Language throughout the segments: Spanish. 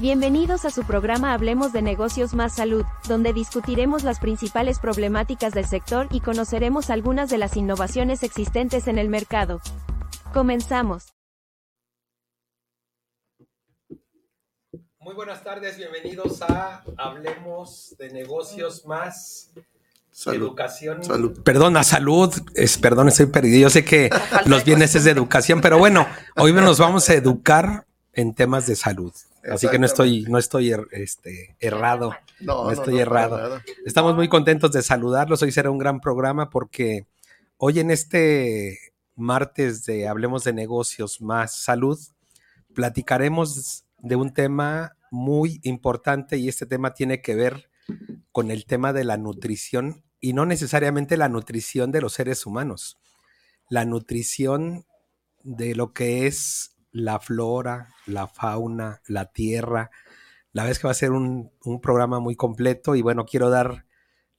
Bienvenidos a su programa Hablemos de Negocios más Salud, donde discutiremos las principales problemáticas del sector y conoceremos algunas de las innovaciones existentes en el mercado. Comenzamos. Muy buenas tardes, bienvenidos a Hablemos de Negocios más Salud. Educación. Salud. Perdona, salud. Es, perdón, estoy perdido. Yo sé que los viernes es de educación, pero bueno, hoy nos vamos a educar en temas de salud. Así que no estoy, no estoy er- este, errado. No, No estoy errado. Estamos muy contentos de saludarlos. Hoy será un gran programa porque hoy en este martes de Hablemos de Negocios más Salud, platicaremos de un tema muy importante y este tema tiene que ver con el tema de la nutrición y no necesariamente la nutrición de los seres humanos, la nutrición de lo que es la flora, la fauna, la tierra. La es que va a ser un, un programa muy completo y bueno, quiero dar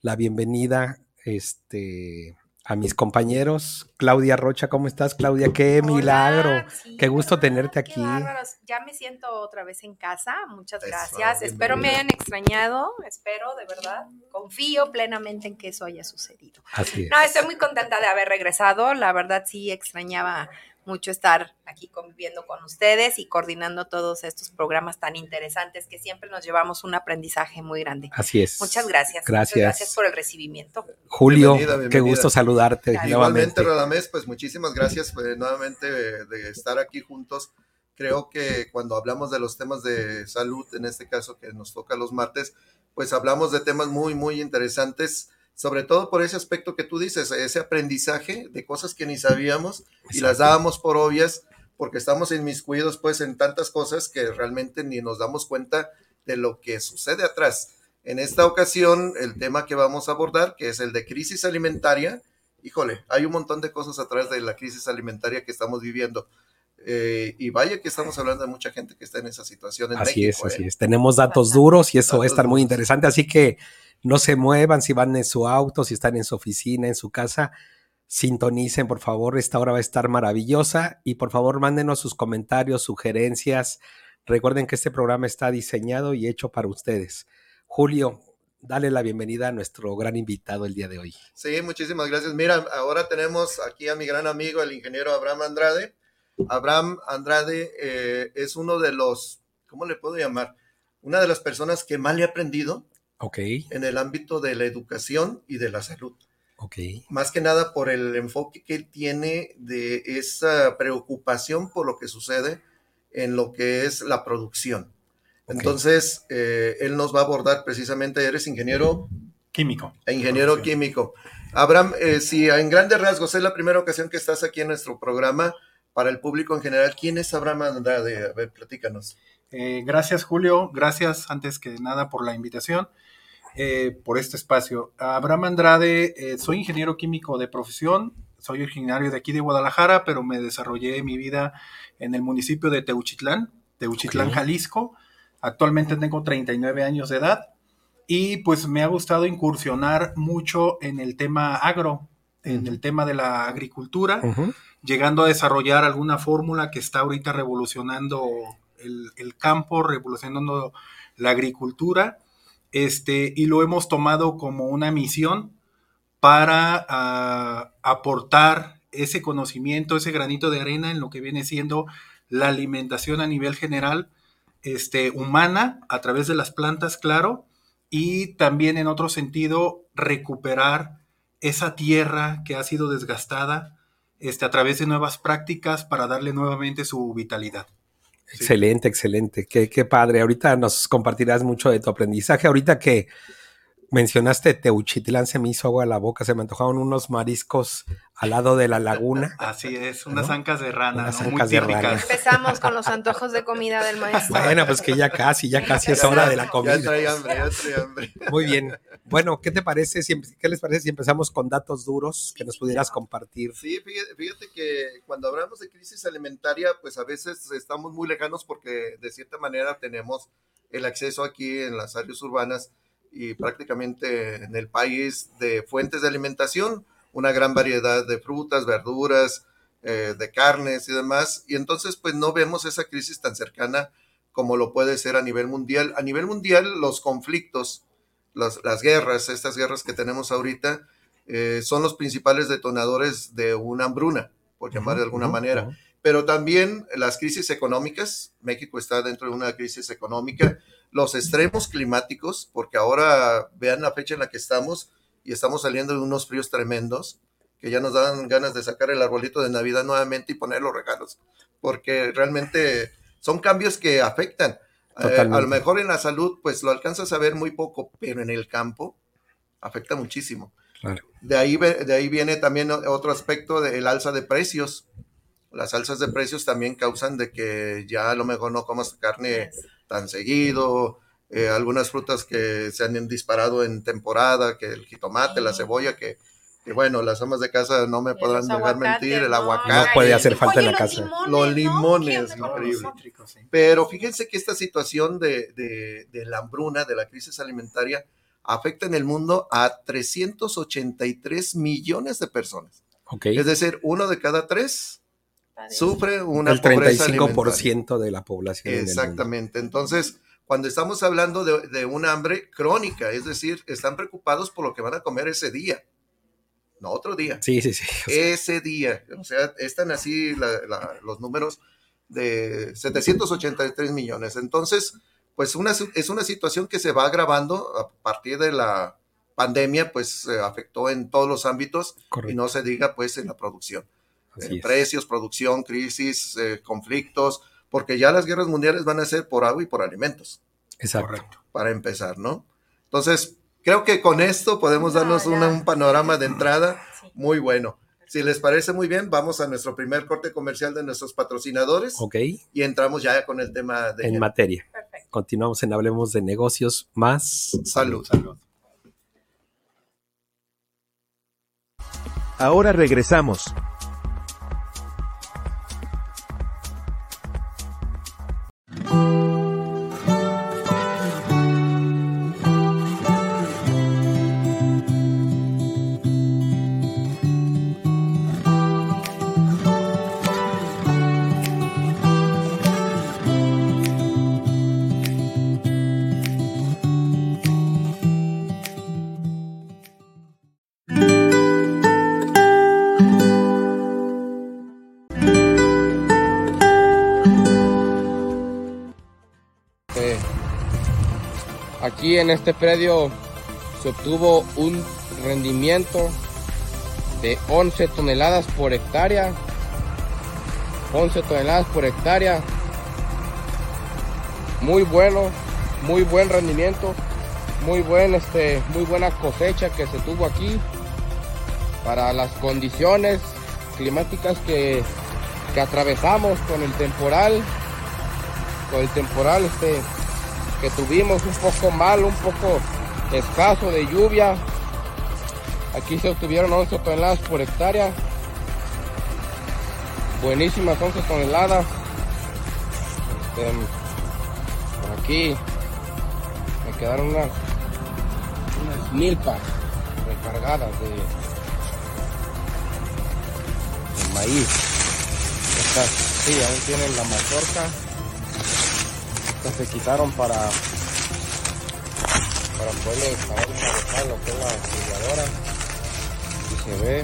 la bienvenida este, a mis compañeros. Claudia Rocha, ¿cómo estás, Claudia? ¡Qué Hola, milagro! sí, Qué gusto ¿verdad? tenerte aquí. bárbaros. Ya me siento otra vez en casa. Muchas Eso, gracias. Espero me hayan extrañado. Espero, de verdad. Confío plenamente en que eso haya sucedido. Así es. No, estoy muy contenta de haber regresado. La verdad, sí extrañaba mucho estar aquí conviviendo con ustedes y coordinando todos estos programas tan interesantes que siempre nos llevamos un aprendizaje muy grande. Así es. Muchas gracias. Gracias. Muchas gracias por el recibimiento. Julio, Bienvenida, qué gusto saludarte Igualmente, Radamés, pues muchísimas gracias pues, nuevamente de, de estar aquí juntos. Creo que cuando hablamos de los temas de salud, en este caso que nos toca los martes, pues hablamos de temas muy, muy interesantes, sobre todo por ese aspecto que tú dices, ese aprendizaje de cosas que ni sabíamos y las dábamos por obvias porque estamos inmiscuidos pues en tantas cosas que realmente ni nos damos cuenta de lo que sucede atrás. En esta ocasión, el tema que vamos a abordar, que es el de crisis alimentaria, híjole, hay un montón de cosas atrás de la crisis alimentaria que estamos viviendo. Eh, y vaya que estamos hablando de mucha gente que está en esa situación en Así México. es, así ¿eh? es. Tenemos datos duros y eso va a estar muy interesante. Así que no se muevan si van en su auto, si están en su oficina, en su casa. Sintonicen, por favor. Esta hora va a estar maravillosa. Y por favor, mándenos sus comentarios, sugerencias. Recuerden que este programa está diseñado y hecho para ustedes. Julio, dale la bienvenida a nuestro gran invitado el día de hoy. Sí, muchísimas gracias. Mira, ahora tenemos aquí a mi gran amigo, el ingeniero Abraham Andrade. Abraham Andrade eh, es uno de los, ¿cómo le puedo llamar? Una de las personas que más le he aprendido En el ámbito de la educación y de la salud. ok. Más que nada por el enfoque que él tiene de esa preocupación por lo que sucede en lo que es la producción. Entonces, eh, él nos va a abordar precisamente, eres ingeniero Químico. e ingeniero Producción. químico. Abraham, eh, si en grandes rasgos es la primera ocasión que estás aquí en nuestro programa, para el público en general, ¿quién es Abraham Andrade? A ver, platícanos. Eh, gracias, Julio. Gracias, antes que nada, por la invitación, eh, por este espacio. Abraham Andrade, eh, soy ingeniero químico de profesión, soy originario de aquí de Guadalajara, pero me desarrollé mi vida en el municipio de Teuchitlán, Teuchitlán, Ok. Jalisco. Actualmente tengo 39 años de edad y pues me ha gustado incursionar mucho en el tema agro, en el tema de la agricultura. Ujú. llegando a desarrollar alguna fórmula que está ahorita revolucionando el, el campo, revolucionando la agricultura, este, y lo hemos tomado como una misión para ah, aportar ese conocimiento, ese granito de arena en lo que viene siendo la alimentación a nivel general, este, humana, a través de las plantas, claro, y también en otro sentido, recuperar esa tierra que ha sido desgastada, este, a través de nuevas prácticas para darle nuevamente su vitalidad. Excelente, excelente. Qué, qué padre. Ahorita nos compartirás mucho de tu aprendizaje. Ahorita que mencionaste Teuchitlán, se me hizo agua a la boca, se me antojaron unos mariscos al lado de la laguna. Así es, unas ¿No? ancas de rana, Unas ¿no? ancas muy de rana. típicas. Empezamos con los antojos de comida del maestro. Bueno, pues que ya casi, ya casi es hora de la Ya comida. trae hambre, ya trae hambre. Muy bien. Bueno, ¿qué te parece? Si, ¿Qué les parece si empezamos con datos duros que nos pudieras compartir? Sí, fíjate, fíjate que cuando hablamos de crisis alimentaria, pues a veces estamos muy lejanos porque de cierta manera tenemos el acceso aquí en las áreas urbanas y prácticamente en el país de fuentes de alimentación, una gran variedad de frutas, verduras, eh, de carnes y demás. Y entonces pues no vemos esa crisis tan cercana como lo puede ser a nivel mundial. A nivel mundial, los conflictos, las, las guerras, estas guerras que tenemos ahorita, eh, son los principales detonadores de una hambruna, por llamar de alguna manera. Pero también las crisis económicas, México está dentro de una crisis económica, los extremos climáticos, porque ahora vean la fecha en la que estamos y estamos saliendo de unos fríos tremendos, que ya nos dan ganas de sacar el arbolito de Navidad nuevamente y poner los regalos, porque realmente son cambios que afectan. Eh, a lo mejor en la salud, pues lo alcanzas a ver muy poco, pero en el campo afecta muchísimo. De, ahí, de ahí viene también otro aspecto del alza de precios. Las alzas de precios también causan de que ya a lo mejor no comas carne tan seguido, eh, algunas frutas que se han disparado en temporada, que el jitomate, la cebolla, que que bueno, las amas de casa no me podrán dejar mentir, el aguacate. No puede hacer falta en la casa. los limones, increíble. Pero fíjense que esta situación de, de, la hambruna, de la crisis alimentaria, afecta en el mundo a 383 millones de personas. Es decir, uno de cada tres sufre una el 35% de la población. Exactamente. Entonces, cuando estamos hablando de, de un hambre crónica, es decir, están preocupados por lo que van a comer ese día no otro día. Sí, sí, sí. Ese día, o sea, están así los números de 783 millones. Entonces, pues una, es una situación que se va agravando a partir de la pandemia, pues se afectó en todos los ámbitos y no se diga pues en la producción. En precios, producción, crisis, eh, conflictos, porque ya las guerras mundiales van a ser por agua y por alimentos. Exacto. Para empezar, ¿no? Entonces, creo que con esto podemos darnos un panorama de entrada muy bueno. Si les parece muy bien, vamos a nuestro primer corte comercial de nuestros patrocinadores. Ok. Y entramos ya con el tema de... En materia. Continuamos en Hablemos de Negocios más salud. salud. Ahora regresamos. En este predio se obtuvo un rendimiento de 11 toneladas por hectárea. 11 toneladas por hectárea. Muy bueno, muy buen rendimiento, este, muy buena cosecha que se tuvo aquí para las condiciones climáticas que atravesamos con el temporal, con el temporal este que tuvimos un poco mal, un poco escaso de lluvia. Aquí se obtuvieron 11 toneladas por hectárea. Buenísimas 11 toneladas. Este, por aquí me quedaron unas, unas milpas recargadas de, de maíz. Estas sí, aún tienen la mazorca se quitaron para para poderle trabajar lo que es la silladora y se ve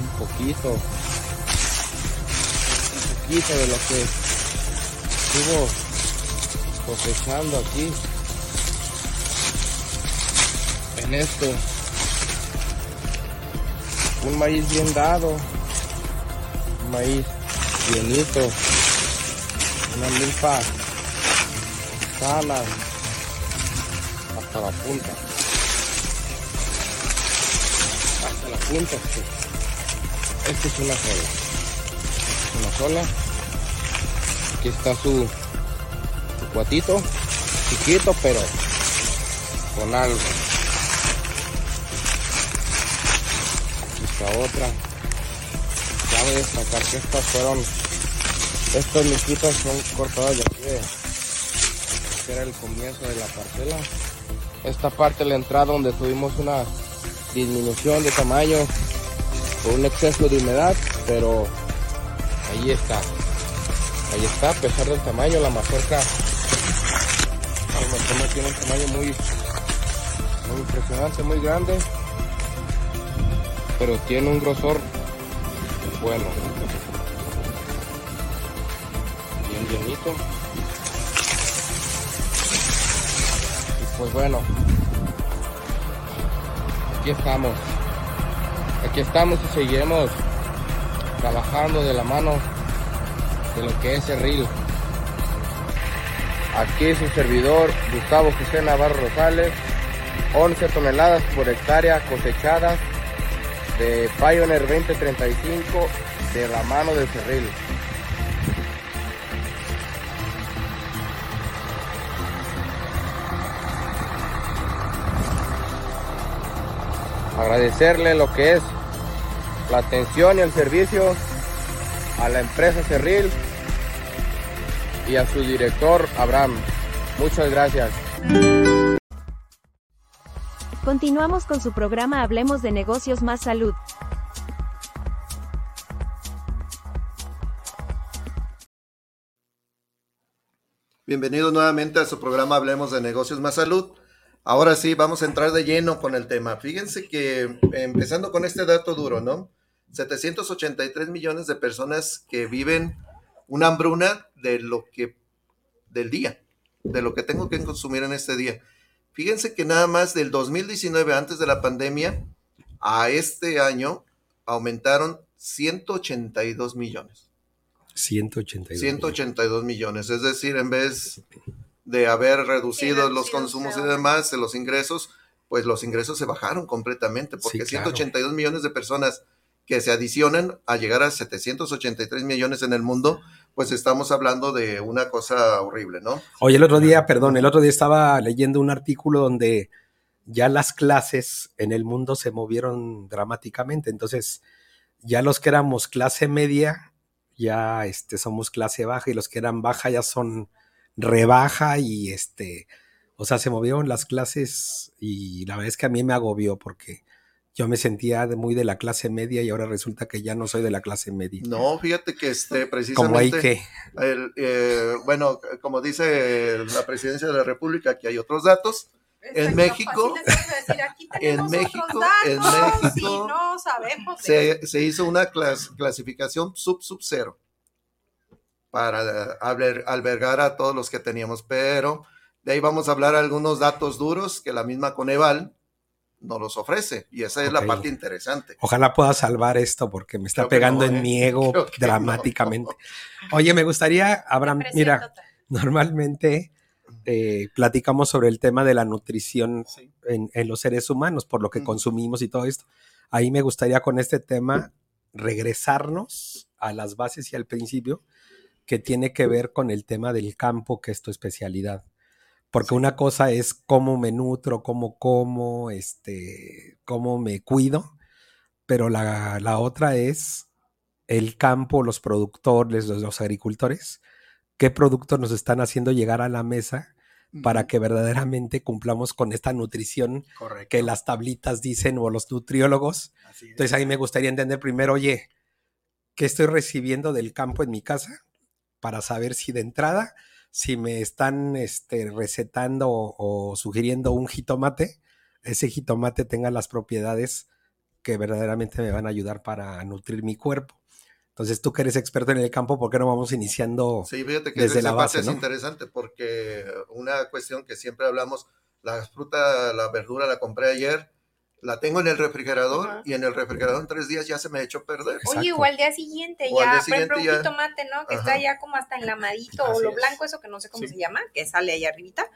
un poquito un poquito de lo que estuvo cosechando aquí en esto. Un maíz bien dado un maíz bienito una milpa salas hasta la punta. Hasta la punta. Esta es una sola. una sola. Aquí está su, su cuatito. Chiquito pero con algo. Aquí está otra. Cabe destacar que estas fueron, estos miquitos son aquí era el comienzo de la parcela. Esta parte de la entrada donde tuvimos una disminución de tamaño por un exceso de humedad, pero ahí está. Ahí está, a pesar del tamaño, la mazorca, la mazorca tiene un tamaño muy, muy impresionante, muy grande, pero tiene un grosor bueno, bien llenito. Pues bueno, aquí estamos, aquí estamos y seguiremos trabajando de la mano de lo que es el RIL. Aquí su servidor Gustavo José Navarro Rosales, 11 toneladas por hectárea cosechadas de Pioneer 2035 de la mano del Cerril. Agradecerle lo que es la atención y el servicio a la empresa Cerril y a su director Abraham. Muchas gracias. Continuamos con su programa Hablemos de negocios más salud. Bienvenidos nuevamente a su programa Hablemos de negocios más salud. Ahora sí, vamos a entrar de lleno con el tema. Fíjense que empezando con este dato duro, ¿no? 783 millones de personas que viven una hambruna de lo que del día, de lo que tengo que consumir en este día. Fíjense que nada más del 2019 antes de la pandemia a este año aumentaron 182 millones. 182. 182 millones, es decir, en vez de haber reducido los consumos y demás, los ingresos, pues los ingresos se bajaron completamente, porque Sí, claro. 182 millones de personas que se adicionan a llegar a 783 millones en el mundo, pues estamos hablando de una cosa horrible, ¿no? Oye, el otro día, perdón, el otro día estaba leyendo un artículo donde ya las clases en el mundo se movieron dramáticamente. Entonces, ya los que éramos clase media, ya este, somos clase baja y los que eran baja ya son rebaja y este, o sea, se movieron las clases y la verdad es que a mí me agobió porque yo me sentía de- muy de la clase media y ahora resulta que ya no soy de la clase media. No, fíjate que este, Como hay precisamente... que, El, eh, bueno, como dice la presidencia de la República, aquí hay otros datos. En México- en México- en México Sí, no sabemos. de- Se, se hizo una clas- clasificación sub sub cero para alber- albergar a todos los que teníamos, pero de ahí vamos a hablar algunos datos duros que la misma Coneval nos los ofrece y esa es la Ok. parte interesante. Ojalá pueda salvar esto porque me está Creo pegando no, en ¿eh? mi ego que no. dramáticamente. Oye, me gustaría, Abraham, mira, normalmente eh, platicamos sobre el tema de la nutrición Sí. en, en los seres humanos, por lo que Ujú. consumimos y todo esto. Ahí me gustaría con este tema regresarnos a las bases y al principio, que tiene que ver con el tema del campo, que es tu especialidad. Porque una cosa es cómo me nutro, cómo como, este, cómo me cuido, pero la, la otra es el campo, los productores, los, los agricultores, qué productos nos están haciendo llegar a la mesa para que verdaderamente cumplamos con esta nutrición Correcto. que las tablitas dicen o los nutriólogos. Entonces ahí me gustaría entender primero, oye, ¿qué estoy recibiendo del campo en mi casa? Para saber si de entrada, si me están este, recetando o, o sugiriendo un jitomate, ese jitomate tenga las propiedades que verdaderamente me van a ayudar para nutrir mi cuerpo. Entonces tú que eres experto en el campo, ¿por qué no vamos iniciando? Sí, fíjate que Desde esa la parte base, es ¿no? interesante porque una cuestión que siempre hablamos, la fruta, la verdura la compré ayer, la tengo en el refrigerador Ajá. y en el refrigerador en tres días ya se me echó a perder. Exacto. Oye, o al día siguiente O ya, día por ejemplo, un siguiente jitomate, ¿no? Que Ajá. está ya como hasta enlamadito, o Así lo es. blanco, eso que no sé cómo Sí. se llama, que sale ahí arribita,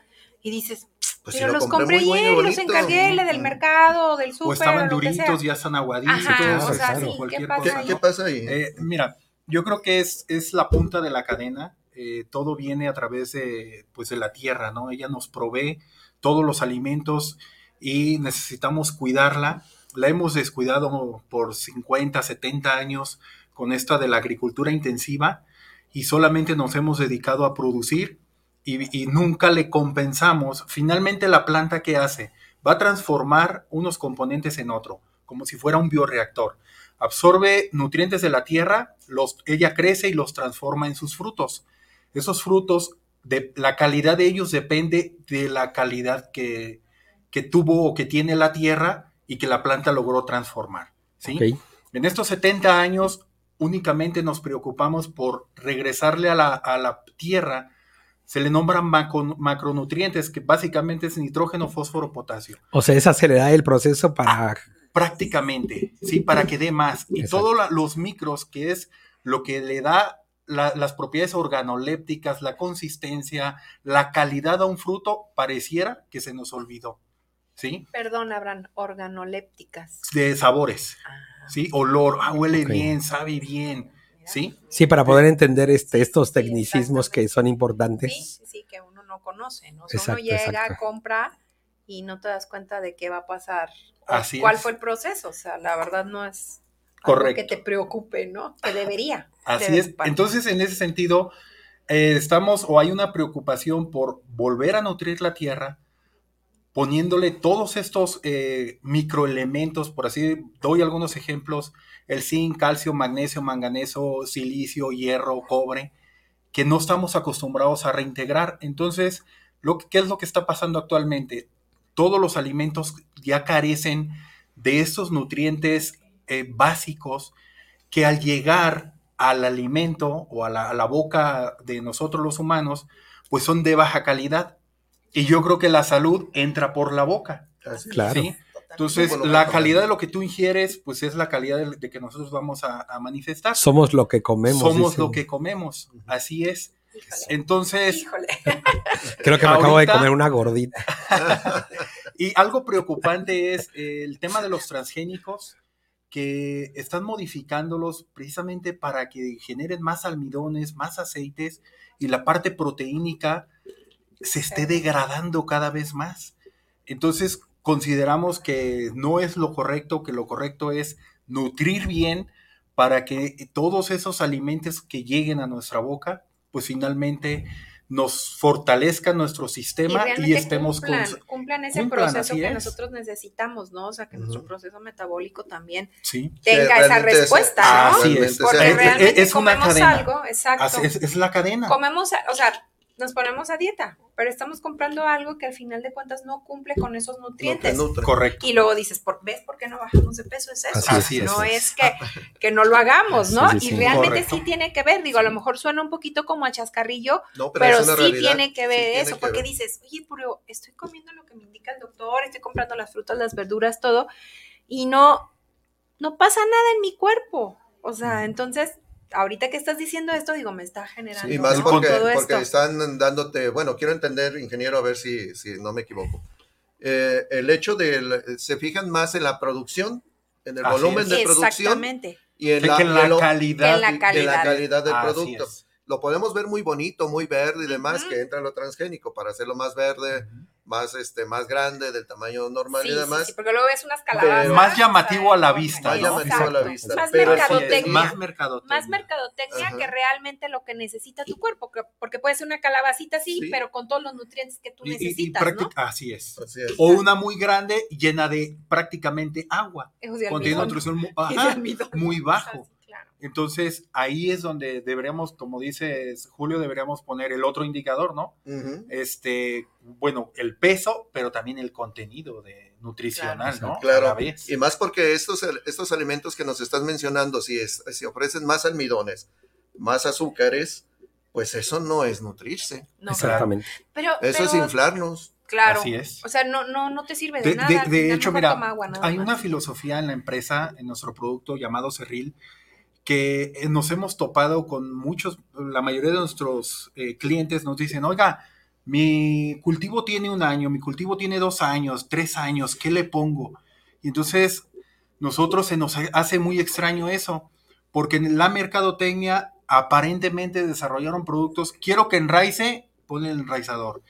y dices, Pues pero lo los compré compré ayer, los encargué, del mercado, del súper, o estaban lo sea. duritos, ya están aguaditos, Ajá, o sea, claro, sí, ¿qué cualquier pasa ¿Qué, cosa, ahí? qué ¿no? pasa ahí? Eh, mira, yo creo que es, es la punta de la cadena. eh, todo viene a través de, pues, de la tierra, ¿no? Ella nos provee todos los alimentos y necesitamos cuidarla. La hemos descuidado por 50, 70 años con esta de la agricultura intensiva y solamente nos hemos dedicado a producir y, y nunca le compensamos. Finalmente la planta que hace va a transformar unos componentes en otro, como si fuera un bioreactor. absorbe nutrientes de la tierra, los, ella crece y los transforma en sus frutos. Esos frutos, de, la calidad de ellos depende de la calidad que, que tuvo o que tiene la tierra y que la planta logró transformar. ¿sí? En estos 70 años únicamente nos preocupamos por regresarle a la, a la tierra, se le nombran macro- macronutrientes, que básicamente es nitrógeno, fósforo, potasio. O sea, es acelerar el proceso para... Prácticamente, ¿sí? Para que dé más. Y todos los micros, que es lo que le da la- las propiedades organolépticas, la consistencia, la calidad a un fruto, pareciera que se nos olvidó, ¿sí? Perdón, habrán organolépticas. De sabores, Ah, ¿sí? Olor, ah, huele bien, sabe bien, mira. ¿sí? Sí, para poder entender este, estos Sí, tecnicismos que son importantes. sí, sí, que uno no conoce, ¿no? O sea, Exacto, uno llega, exacto. compra y no te das cuenta de qué va a pasar. Así ¿Cuál es. fue el proceso? O sea, la verdad no es algo Correcto. que te preocupe, ¿no? Que debería. Así es. Entonces, en ese sentido, eh, estamos o hay una preocupación por volver a nutrir la tierra, poniéndole todos estos eh, microelementos, por así, doy algunos ejemplos, el zinc, calcio, magnesio, manganeso, silicio, hierro, cobre, que no estamos acostumbrados a reintegrar. Entonces, lo, que- ¿qué es lo que está pasando actualmente? Todos los alimentos ya carecen de estos nutrientes eh, básicos que al llegar al alimento o a la, a la boca de nosotros los humanos, pues son de baja calidad. Y yo creo que la salud entra por la boca. Así. Claro. ¿sí? Entonces, la calidad de lo que tú ingieres, pues es la calidad de, de que nosotros vamos a, a manifestar. Somos lo que comemos. Somos dicen. lo que comemos. Así es. Híjole. Entonces, Híjole. Creo que me acabo de comer una gordita. Y algo preocupante es el tema de los transgénicos que están modificándolos precisamente para que generen más almidones, más aceites y la parte proteínica se esté degradando cada vez más. Entonces consideramos que no es lo correcto, que lo correcto es nutrir bien para que todos esos alimentos que lleguen a nuestra boca, pues finalmente nos fortalezcan nuestro Y sistema y, realmente estemos cumplan, cumplan ese cumplan, proceso que es. nosotros necesitamos, ¿no? O sea, que nuestro proceso metabólico también Sí. tenga esa respuesta, Ah, ¿no? Así es. Porque Es- realmente es una comemos cadena. algo, exacto. Así Es, es la cadena. Comemos, o sea, nos ponemos a dieta, pero estamos comprando algo que al final de cuentas no cumple con esos nutrientes. Correcto. Y luego dices, ¿por, ¿ves por qué no bajamos de peso? Es eso. Así es, Así es. no es que, que no lo hagamos, ¿no? Sí, sí, sí. y realmente Correcto. sí tiene que ver. Digo, a lo mejor suena un poquito como a chascarrillo, No, pero, sí realidad. tiene que ver Sí tiene eso, que porque ver. dices, oye, pero estoy comiendo lo que me indica el doctor, estoy comprando las frutas, las verduras, todo, y no, no pasa nada en mi cuerpo. O sea, entonces, ahorita que estás diciendo esto, digo, me está generando Y más ¿no? porque, todo porque esto. están dándote, bueno, quiero entender, ingeniero, a ver si, si no me equivoco. Eh, el hecho de, se fijan más en la producción, en el Así volumen es. de producción Exactamente. y en Que la, en la lo- calidad. En la y- de calidad. la calidad del Así producto. es. Lo podemos ver muy bonito, muy verde y demás, que entra lo transgénico para hacerlo más verde, más, este, más grande, del tamaño normal Sí, y sí, demás. sí, porque luego ves unas calabazas. Pero- Más llamativo a la vista, Más ¿no? llamativo a la vista, Más pero sí, mercadotecnia. Más mercadotecnia. más mercadotecnia Ajá. que realmente lo que necesita tu cuerpo, que- porque puede ser una calabacita sí, Sí. pero con todos los nutrientes que tú Y- y- y necesitas, práctic- ¿no? Así es. Así es. O una muy grande llena de prácticamente agua. Contiene nutrición mu- Y de ajá, almidón. muy bajo. Entonces, ahí es donde deberíamos, como dices Julio, deberíamos poner el otro indicador, ¿no? Este, bueno, el peso, pero también el contenido de nutricional, Claro, ¿no? Claro, y más porque estos, estos alimentos que nos estás mencionando, si, es, si ofrecen más almidones, más azúcares, pues eso no es nutrirse. No, Exactamente. pero, Eso es inflarnos. Claro. Así es. O sea, no, no, no te sirve de, De, nada. de- hecho, mira, agua, nada hay más. una filosofía en la empresa, en nuestro producto llamado Cerril, que eh, nos hemos topado con muchos, la mayoría de nuestros eh, clientes nos dicen, oiga, mi cultivo tiene un año, mi cultivo tiene dos años, tres años, ¿qué le pongo? Y entonces nosotros se nos hace muy extraño eso, porque en la mercadotecnia aparentemente desarrollaron productos, quiero que enraice, ponle el enraizador,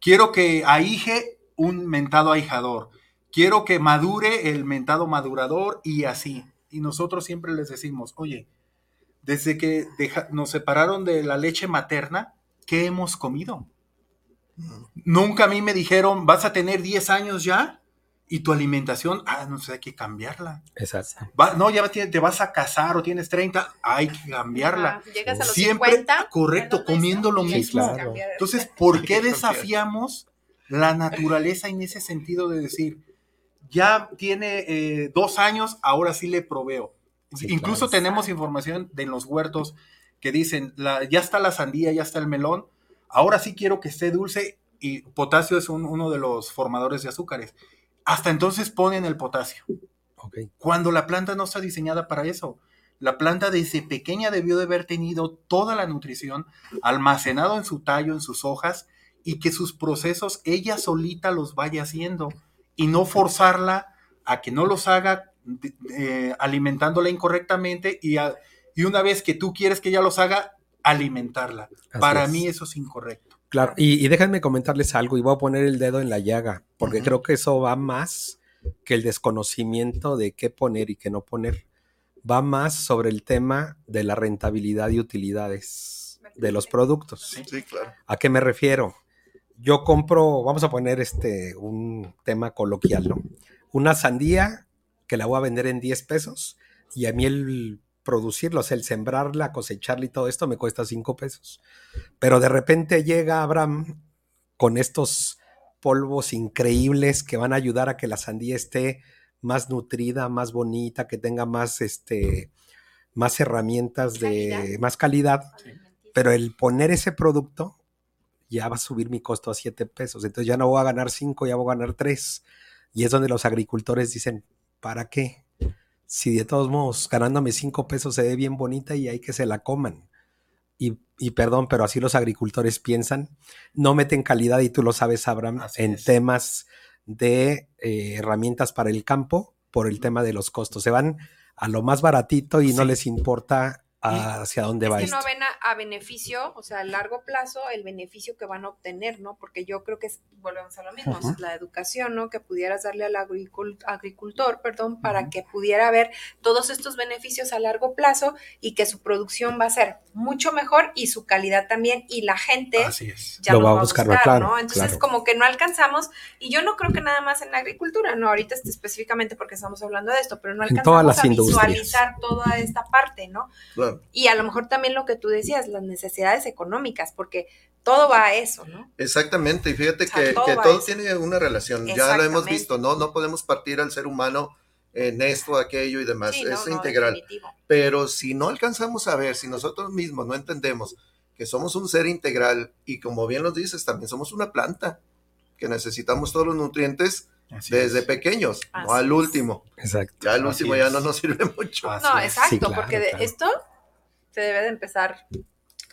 quiero que ahije un mentado ahijador, quiero que madure el mentado madurador y así. Y nosotros siempre les decimos, oye, desde que deja- nos separaron de la leche materna, ¿qué hemos comido? Nunca a mí me dijeron, vas a tener 10 años ya y tu alimentación, ah, no sé, hay que cambiarla. Exacto. Va- no, ya te, te vas a casar o tienes 30, hay que cambiarla. Ajá, Llegas a los Siempre, 50. correcto, ¿verdad, comiendo lo mismo. Claro. Entonces, ¿por qué desafiamos la naturaleza en ese sentido de decir, ya tiene eh, dos años, ahora sí le proveo? Sí, Incluso claro. tenemos información de los huertos que dicen, la, ya está la sandía, ya está el melón, ahora sí quiero que esté dulce y potasio es un- uno de los formadores de azúcares. Hasta entonces ponen el potasio cuando la planta no está diseñada para eso. La planta desde pequeña debió de haber tenido toda la nutrición almacenado en su tallo, en sus hojas, y que sus procesos ella solita los vaya haciendo, y no forzarla a que no los haga eh, alimentándola incorrectamente y, a- y una vez que tú quieres que ella los haga, alimentarla. Así Para es. mí eso es incorrecto. Claro, y, y déjenme comentarles algo y voy a poner el dedo en la llaga, porque creo que eso va más que el desconocimiento de qué poner y qué no poner. Va más sobre el tema de la rentabilidad y utilidades de los productos. Sí. Sí, claro. ¿A qué me refiero? Yo compro, vamos a poner este un tema coloquial, ¿no? Una sandía que la voy a vender en 10 pesos y a mí el producirla, o sea, el sembrarla, cosecharla y todo esto me cuesta 5 pesos. Pero de repente llega Abraham con estos polvos increíbles que van a ayudar a que la sandía esté más nutrida, más bonita, que tenga más este más herramientas de Calidad. más calidad, pero el poner ese producto ya va a subir mi costo a 7 pesos. Entonces ya no voy a ganar 5, ya voy a ganar 3. Y es donde los agricultores dicen, ¿para qué? Si de todos modos ganándome 5 pesos se ve bien bonita y hay que se la coman. Y, y perdón, pero así los agricultores piensan, no meten calidad y tú lo sabes, Abraham, Así en es. temas de eh, herramientas para el campo por el tema de los costos. Se van a lo más baratito y no les importa hacia dónde Es va que esto. no ven a, a beneficio, o sea, a largo plazo, el beneficio que van a obtener, ¿no? Porque yo creo que es, volvemos a lo mismo, es la educación, ¿no? Que pudieras darle al agricul- agricultor, perdón, para que pudiera ver todos estos beneficios a largo plazo y que su producción va a ser mucho mejor y su calidad también y la gente Así es. ya Lo va a buscar, claro, ¿no? Entonces claro. como que no alcanzamos y yo no creo que nada más en la agricultura, no, ahorita este, específicamente porque estamos hablando de esto, pero no En alcanzamos todas las a industrias. visualizar toda esta parte, ¿no? Claro. Y a lo mejor también lo que tú decías, las necesidades económicas, porque todo va a eso, ¿no? Exactamente, y fíjate O sea, que, todo que todo tiene una relación, ya lo hemos visto, ¿no? No podemos partir al ser humano en esto, aquello y demás, Sí, no, es no, integral. definitivo. Pero si no alcanzamos a ver, si nosotros mismos no entendemos que somos un ser integral y como bien lo dices, también somos una planta, que necesitamos todos los nutrientes Así desde es. pequeños, Así no al es. último. Exacto. Ya Así último ya es. no nos sirve mucho. Así No, es. exacto, Sí, claro, porque de claro. esto se debe de empezar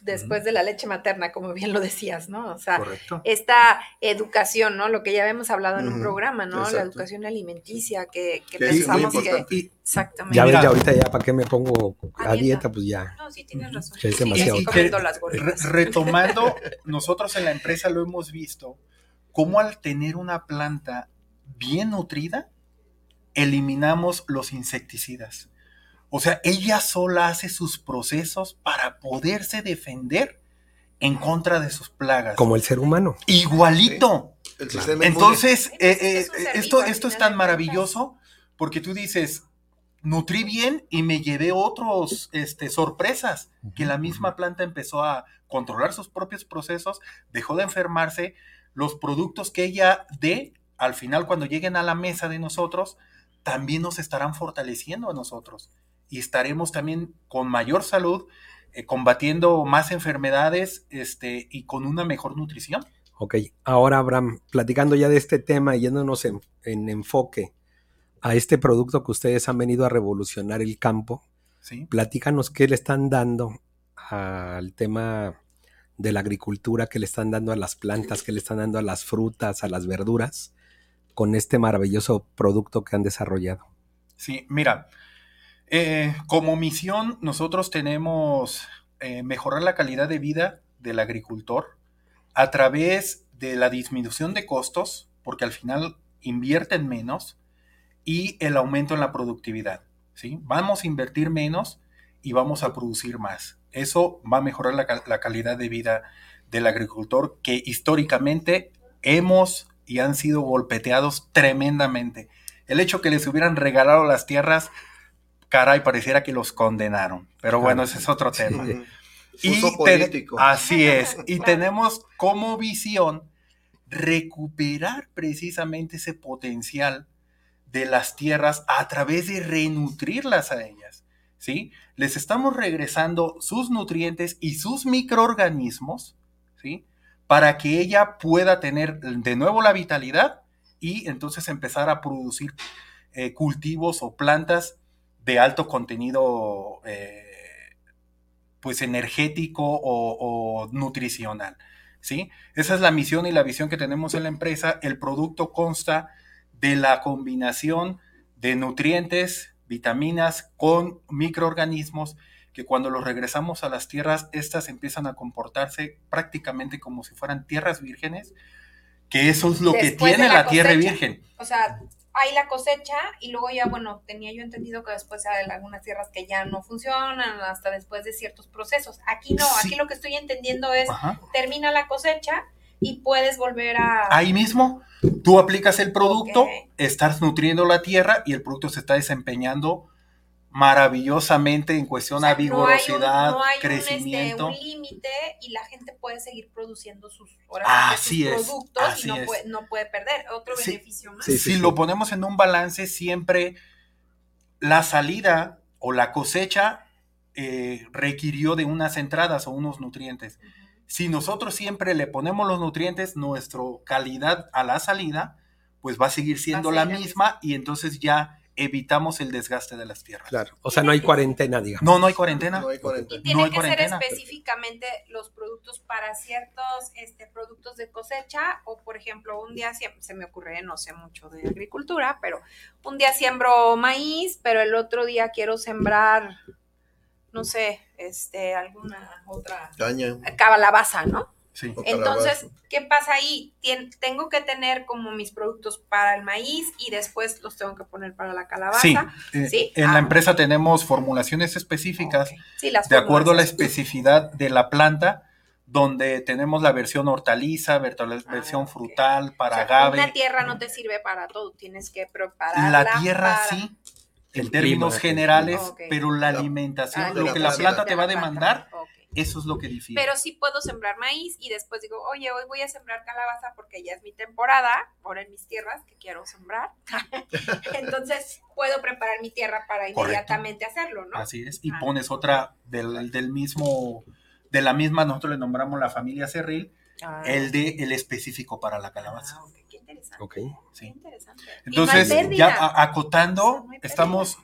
después de la leche materna, como bien lo decías, ¿no? O sea, Correcto. esta educación, ¿no? Lo que ya habíamos hablado en un programa, ¿no? La educación alimenticia, que, que Que es pensamos que... Y, Exactamente. Ya ves, Mira. ya ahorita ya para qué me pongo A a dieta. dieta, pues ya. No, sí tienes razón. Es Sí, demasiado las Re- retomando, nosotros en la empresa lo hemos visto, cómo al tener una planta bien nutrida, eliminamos los insecticidas. O sea, ella sola hace sus procesos para poderse defender en contra de sus plagas. Como el ser humano. Igualito. El. Entonces, eh, eh, esto, esto es tan maravilloso porque tú dices, nutrí bien y me llevé otros este, sorpresas, que la misma planta empezó a controlar sus propios procesos, dejó de enfermarse, los productos que ella dé, al final cuando lleguen a la mesa de nosotros, también nos estarán fortaleciendo a nosotros y estaremos también con mayor salud, eh, combatiendo más enfermedades este, y con una mejor nutrición. Ok, ahora Abraham, platicando ya de este tema y yéndonos en, en enfoque a este producto que ustedes han venido a revolucionar el campo, ¿sí? platícanos qué le están dando al tema de la agricultura, qué le están dando a las plantas, qué le están dando a las frutas, a las verduras, con este maravilloso producto que han desarrollado. Sí, mira, eh, como misión nosotros tenemos eh, mejorar la calidad de vida del agricultor a través de la disminución de costos, porque al final invierten menos, y el aumento en la productividad. Vamos a invertir menos y vamos a producir más. Eso va a mejorar la, la calidad de vida del agricultor que históricamente hemos y han sido golpeteados tremendamente. El hecho que les hubieran regalado las tierras, caray, pareciera que los condenaron. Pero bueno, ese es otro tema. Y político. Así es. Y tenemos como visión recuperar precisamente ese potencial de las tierras a través de renutrirlas a ellas. ¿Sí? Les estamos regresando sus nutrientes y sus microorganismos, ¿sí? Para que ella pueda tener de nuevo la vitalidad y entonces empezar a producir eh, cultivos o plantas de alto contenido eh, pues energético o, o, nutricional. ¿sí? Esa es la misión y la visión que tenemos en la empresa. El producto consta de la combinación de nutrientes, vitaminas con microorganismos que cuando los regresamos a las tierras, estas empiezan a comportarse prácticamente como si fueran tierras vírgenes, que eso es lo que tiene la, tierra virgen. O sea, hay la cosecha y luego ya, bueno, tenía yo entendido que después hay algunas tierras que ya no funcionan hasta después de ciertos procesos. Aquí no, aquí lo que estoy entendiendo es, termina la cosecha y puedes volver a... Ahí mismo, tú aplicas el producto, estás nutriendo la tierra y el producto se está desempeñando maravillosamente en cuestión a vigorosidad, no hay crecimiento. Un, este, límite y la gente puede seguir produciendo sus, productos y no puede, no puede, perder. Otro beneficio más. si lo ponemos en un balance, siempre la salida o la cosecha eh, requirió de unas entradas o unos nutrientes. Si nosotros siempre le ponemos los nutrientes, nuestra calidad a la salida, pues va a seguir siendo la misma y entonces ya evitamos el desgaste de las tierras. Claro, o sea, no hay cuarentena, digamos. No, no hay cuarentena. No hay cuarentena. Y tiene que ser específicamente los productos para ciertos este, productos de cosecha, o por ejemplo, un día se me ocurre, no sé mucho de agricultura, pero un día siembro maíz, pero el otro día quiero sembrar, no sé, este, alguna otra caña, calabaza, ¿no? Entonces, ¿qué pasa ahí? tengo que tener como mis productos para el maíz y después los tengo que poner para la calabaza. Sí, eh, en la ah. empresa tenemos formulaciones específicas de acuerdo a la especificidad de la planta donde tenemos la versión hortaliza, ah, versión frutal, para o agave. Una tierra no te sirve para todo, tienes que preparar. La tierra sí, en términos generales, pero la alimentación, ah, lo que la planta te va a demandar, eso es lo que difiere. Pero sí puedo sembrar maíz y después digo, oye, hoy voy a sembrar calabaza porque ya es mi temporada, ahora en mis tierras que quiero sembrar. Entonces puedo preparar mi tierra para inmediatamente hacerlo, ¿no? Así es. Y pones otra del, del, mismo, de la misma, nosotros le nombramos la familia cerril, ah. el de el específico para la calabaza. Ah, Qué interesante. Ok. Sí. interesante. Entonces, ya acotando, estamos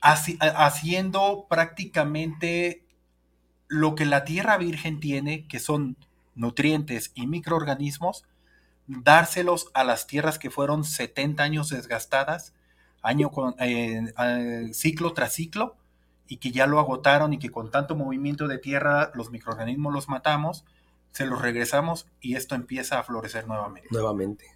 haciendo prácticamente lo que la tierra virgen tiene, que son nutrientes y microorganismos, dárselos a las tierras que fueron 70 años desgastadas, año con, eh, ciclo tras ciclo, y que ya lo agotaron y que con tanto movimiento de tierra los microorganismos los matamos, se los regresamos y esto empieza a florecer nuevamente. Nuevamente.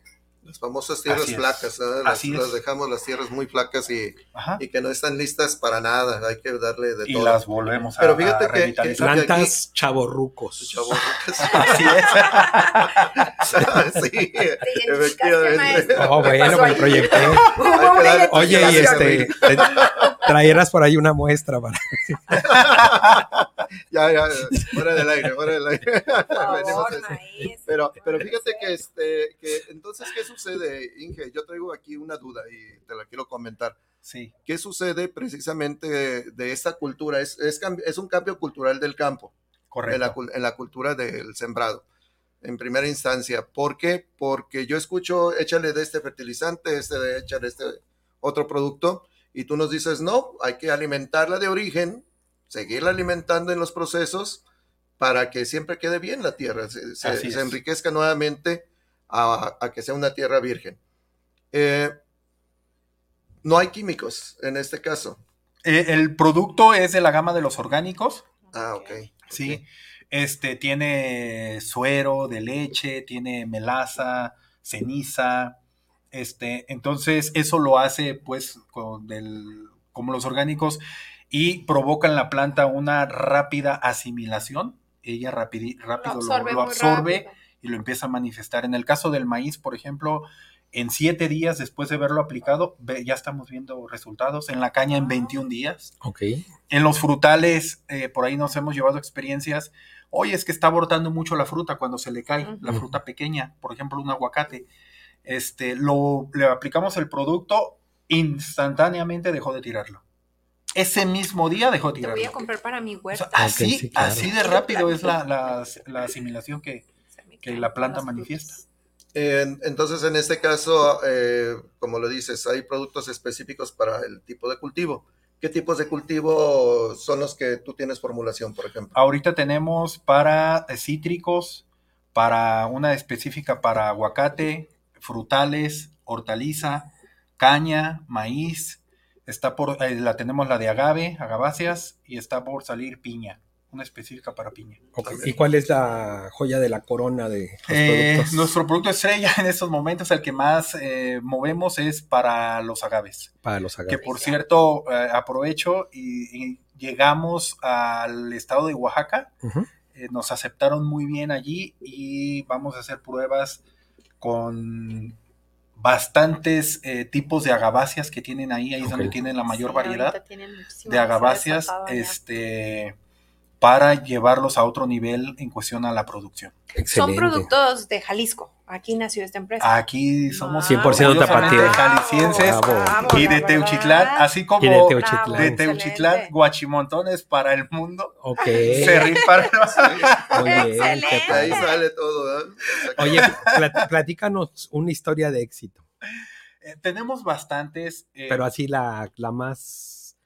Las famosas tierras flacas, las, dejamos las tierras muy flacas y, y, que no están listas para nada, hay que darle de y todo. Y las volvemos a Pero fíjate que, que, plantas chavorrucos. Chavorrucos. Así es. sí, efectivamente. Oh, bueno, me proyecté. Oye, y este, traerás por ahí una muestra para... ya, ya, fuera del aire, fuera del aire. pero, pero fíjate que, este, que entonces, ¿qué sucede, Inge? Yo traigo aquí una duda y te la quiero comentar. Sí. ¿Qué sucede precisamente de, esta cultura? Es, es, es, un cambio cultural del campo. Correcto. En la, en la cultura del sembrado en primera instancia. ¿Por qué? Porque yo escucho, échale de este fertilizante, este de échale este otro producto, y tú nos dices, no, hay que alimentarla de origen, seguirla alimentando en los procesos para que siempre quede bien la tierra, se, enriquezca nuevamente a, que sea una tierra virgen. Eh, no hay químicos en este caso. Eh, el producto es de la gama de los orgánicos. Ah, ok. Sí. Este tiene suero de leche, tiene melaza, ceniza. Este, entonces, eso lo hace, pues, con como los orgánicos y provoca en la planta una rápida asimilación. Ella rápido lo absorbe, y lo empieza a manifestar. En el caso del maíz, por ejemplo, en siete días después de haberlo aplicado, ya estamos viendo resultados. En la caña en 21 días. Ok. En los frutales, eh, por ahí nos hemos llevado experiencias. Oye, es que está abortando mucho la fruta cuando se le cae, la fruta pequeña, por ejemplo, un aguacate. Este, lo, le aplicamos el producto, instantáneamente dejó de tirarlo. Ese mismo día dejó de tirarlo. Te voy a comprar para mi huerta. así, así de rápido es la, la asimilación que, que la planta manifiesta. entonces, en este caso, eh, como lo dices, hay productos específicos para el tipo de cultivo. ¿Qué tipos de cultivo son los que tú tienes formulación, por ejemplo? Ahorita tenemos para cítricos, para una específica para aguacate, frutales, hortaliza, caña, maíz. Está por, eh, la tenemos la de agave, agaváceas, y está por salir piña una específica para piña. ¿Y cuál es la joya de la corona de los eh, productos? Nuestro producto estrella en estos momentos, el que más eh, movemos es para los agaves. Para los agaves. Que por cierto, eh, aprovecho y, llegamos al estado de Oaxaca. nos aceptaron muy bien allí y vamos a hacer pruebas con bastantes tipos de agaváceas que tienen ahí, ahí es donde tienen la mayor variedad de agaváceas. Este, para llevarlos a otro nivel en cuestión a la producción. Son productos de Jalisco. Aquí nació esta empresa. Aquí somos 100% tapatíos. jaliscienses y de Teuchitlán, así como de Teuchitlán, de Teuchitlán guachimontones para el mundo. Ok. Se para... Oye, ahí sale todo. ¿eh? Oye, platícanos una historia de éxito. Eh, tenemos bastantes. Eh, Pero así la, la más...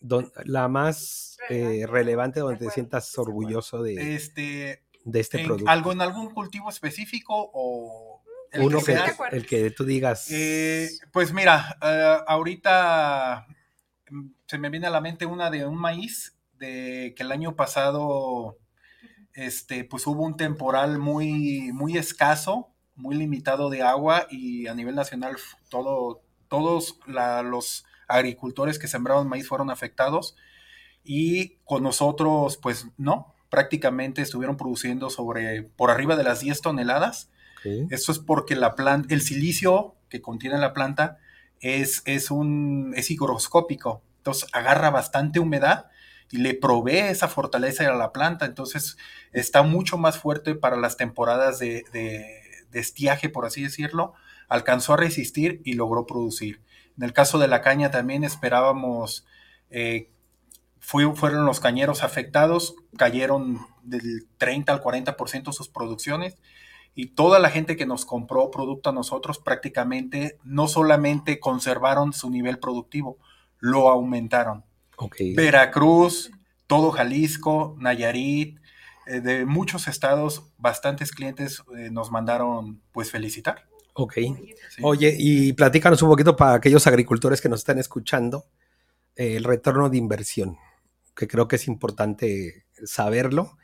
la más eh, relevante donde te sientas orgulloso de este, de este producto? ¿Algo en algún cultivo específico o el uno que, el que tú digas? Eh, pues mira, eh, ahorita mm, se me viene a la mente una de un maíz de que el año pasado este pues hubo un temporal muy muy escaso, muy limitado de agua y a nivel nacional todo todos los agricultores que sembraron maíz fueron afectados y con nosotros, pues no, prácticamente estuvieron produciendo sobre por arriba de las 10 toneladas. Eso es porque la planta, el silicio que contiene la planta es, es, un, es higroscópico, entonces agarra bastante humedad y le provee esa fortaleza a la planta, entonces está mucho más fuerte para las temporadas de, estiaje, por así decirlo, alcanzó a resistir y logró producir. En el caso de la caña también esperábamos eh, fueron los cañeros afectados, cayeron del 30 al 40% sus producciones y toda la gente que nos compró producto a nosotros prácticamente no solamente conservaron su nivel productivo, lo aumentaron. Veracruz, todo Jalisco, Nayarit, eh, de muchos estados, bastantes clientes eh, nos mandaron pues felicitar. Ok. Oye, y platícanos un poquito para aquellos agricultores que nos están escuchando, eh, el retorno de inversión que creo que es importante saberlo,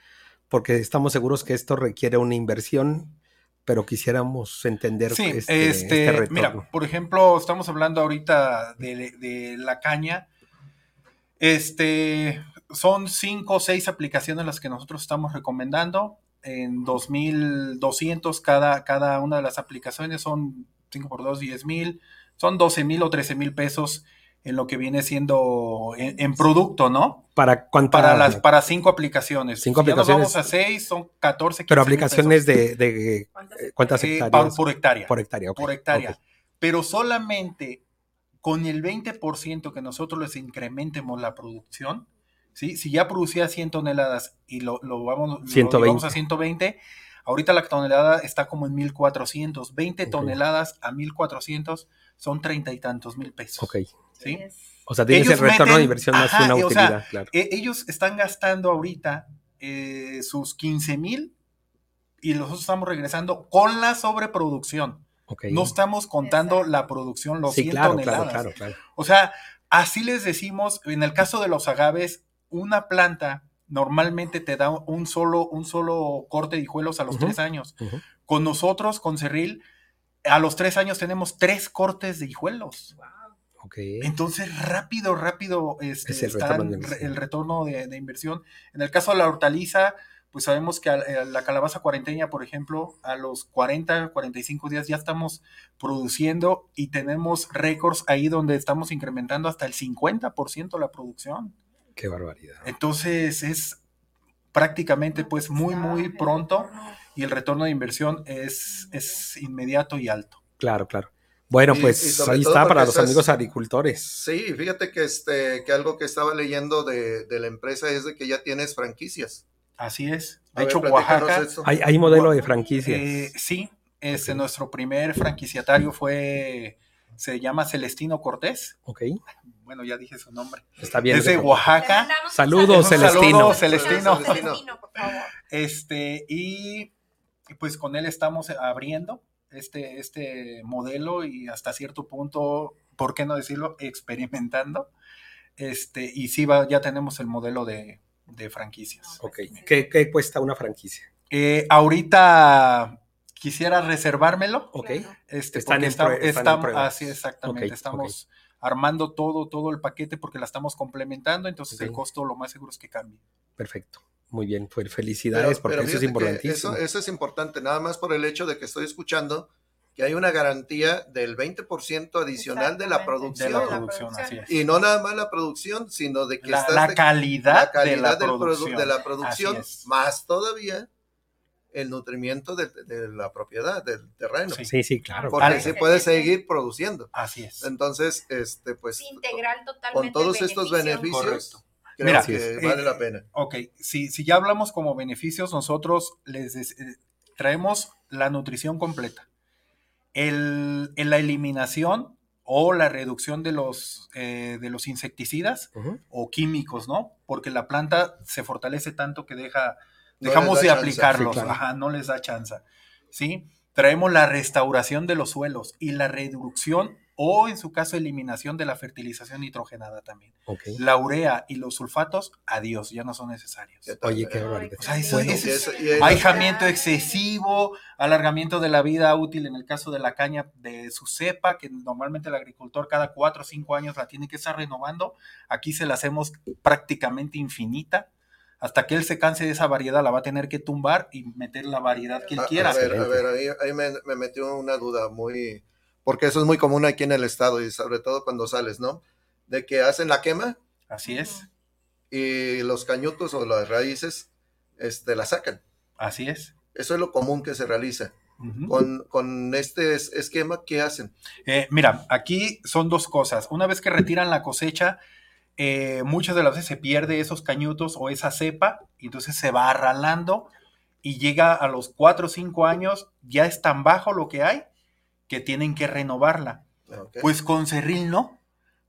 porque estamos seguros que esto requiere una inversión, pero quisiéramos entender sí, este, este, este Mira, por ejemplo, estamos hablando ahorita de, la caña. Este, son cinco o seis aplicaciones las que nosotros estamos recomendando. En 2.200 cada, cada una de las aplicaciones son 5 por 2, 10 mil. Son 12 mil o 13 mil pesos en lo que viene siendo en, producto, ¿no? ¿Para Para, las, para cinco aplicaciones. Cinco aplicaciones. vamos a seis, son 14, Pero aplicaciones de, de, ¿cuántas eh, hectáreas? por hectárea. Por hectárea, Por hectárea. Pero solamente con el 20% que nosotros les incrementemos la producción, ¿sí? Si ya producía 100 toneladas y lo, lo vamos, Lo a 120, ahorita la tonelada está como en 1400, 20 toneladas a 1400 son treinta y tantos mil pesos. Ok. ¿sí? O sea, tienes el retorno de inversión más una utilidad, claro. E, ellos están gastando ahorita eh, sus 15 mil y nosotros estamos regresando con la sobreproducción. Okay. No estamos contando la producción, los sí, 100 claro, toneladas. Claro, claro, o sea, así les decimos, en el caso de los agaves, una planta normalmente te da un solo, un solo corte de hijuelos a los tres años. Con nosotros, con Cerril, a los tres años tenemos tres cortes de hijuelos. Entonces, rápido, rápido este, el, está retorno el, retorno de, inversión. En el caso de la hortaliza, pues sabemos que a- la calabaza cuarenteña, por ejemplo, a los 40, 45 días ya estamos produciendo y tenemos récords ahí donde estamos incrementando hasta el 50% la producción. Qué barbaridad. Entonces es prácticamente pues muy, muy pronto y el retorno de inversión es, es inmediato y alto. Claro, claro. Bueno, Y- pues y ahí está para los amigos agricultores. Sí, fíjate que, este, que algo que estaba leyendo de, de la empresa es de que ya tienes franquicias. Así es. De ver, hecho, Oaxaca, eso. Hay, hay modelo de franquicias. Eh, sí, este, nuestro primer franquiciatario fue, se llama Celestino Cortés. ok, Bueno, ya dije su nombre. está bien. Es de no se Oaxaca. Saludos, Un saludo, Celestino. Celestino. Celestino, por favor. Este, y pues con él estamos abriendo este, este modelo y hasta cierto punto, ¿por qué no decirlo? Experimentando. Este, y sí, va, ya tenemos el modelo de, de franquicias. Ok, ¿Qué, qué cuesta una franquicia? Eh, ahorita quisiera reservármelo. Ok, Este, Están porque en está- prue- están en estamos- así exactamente, estamos armando todo, todo el paquete porque la estamos complementando, entonces el costo lo más seguro es que cambie. perfecto. Muy bien, pues felicidades porque eso es importantísimo. Eso, eso es importante, nada más por el hecho de que estoy escuchando que hay una garantía del 20% adicional de la producción. De la la producción, producción. así es. Y no nada más la producción, sino de que La, estás la de- calidad, la calidad de la del produ- producción. de la producción, Así es. más todavía el nutrimiento de, de la propiedad, del terreno. Sí. Sí, sí, claro. Porque así puedes seguir produciendo. Así es. Entonces, este, pues, Es integral con totalmente. todos el estos beneficio. beneficios, Correcto. Creo Mira, que eh, vale la pena. Ok, si, si ya hablamos como beneficios, nosotros les eh, traemos la nutrición completa. El, en la eliminación o la reducción de los, eh, de los insecticidas o químicos, ¿no? Porque la planta se fortalece tanto que deja, No dejamos de chance. aplicarlos, Sí, claro. ajá, no les da chance, ¿sí? Traemos la restauración de los suelos y la reducción o, en su caso, eliminación de la fertilización nitrogenada también. La urea y los sulfatos, adiós, ya no son necesarios. Oye, qué barbaridad. O sea, eso- Bueno, eso Y es- eso- y eso- Ahijamiento excesivo, alargamiento de la vida útil en el caso de la caña de su cepa, que normalmente el agricultor cada cuatro o cinco años la tiene que estar renovando. Aquí se la hacemos prácticamente infinita. Hasta que él se canse de esa variedad, la va a tener que tumbar y meter la variedad que él A- quiera. A, ver, a ver, ahí, ahí me, me metió una duda muy, porque eso es muy común aquí en el estado y sobre todo cuando sales, ¿no? De que hacen la quema Así es, y los cañutos o las raíces, este, la sacan. así es. Eso es lo común que se realiza. Con, con este es- esquema, ¿qué hacen? Eh, mira, aquí son dos cosas. Una vez que retiran la cosecha, eh, muchas de las veces se pierde esos cañutos o esa cepa, y entonces se va arralando y llega a los cuatro o cinco años, ya es tan bajo lo que hay que tienen que renovarla. Ok. Pues con cerril no.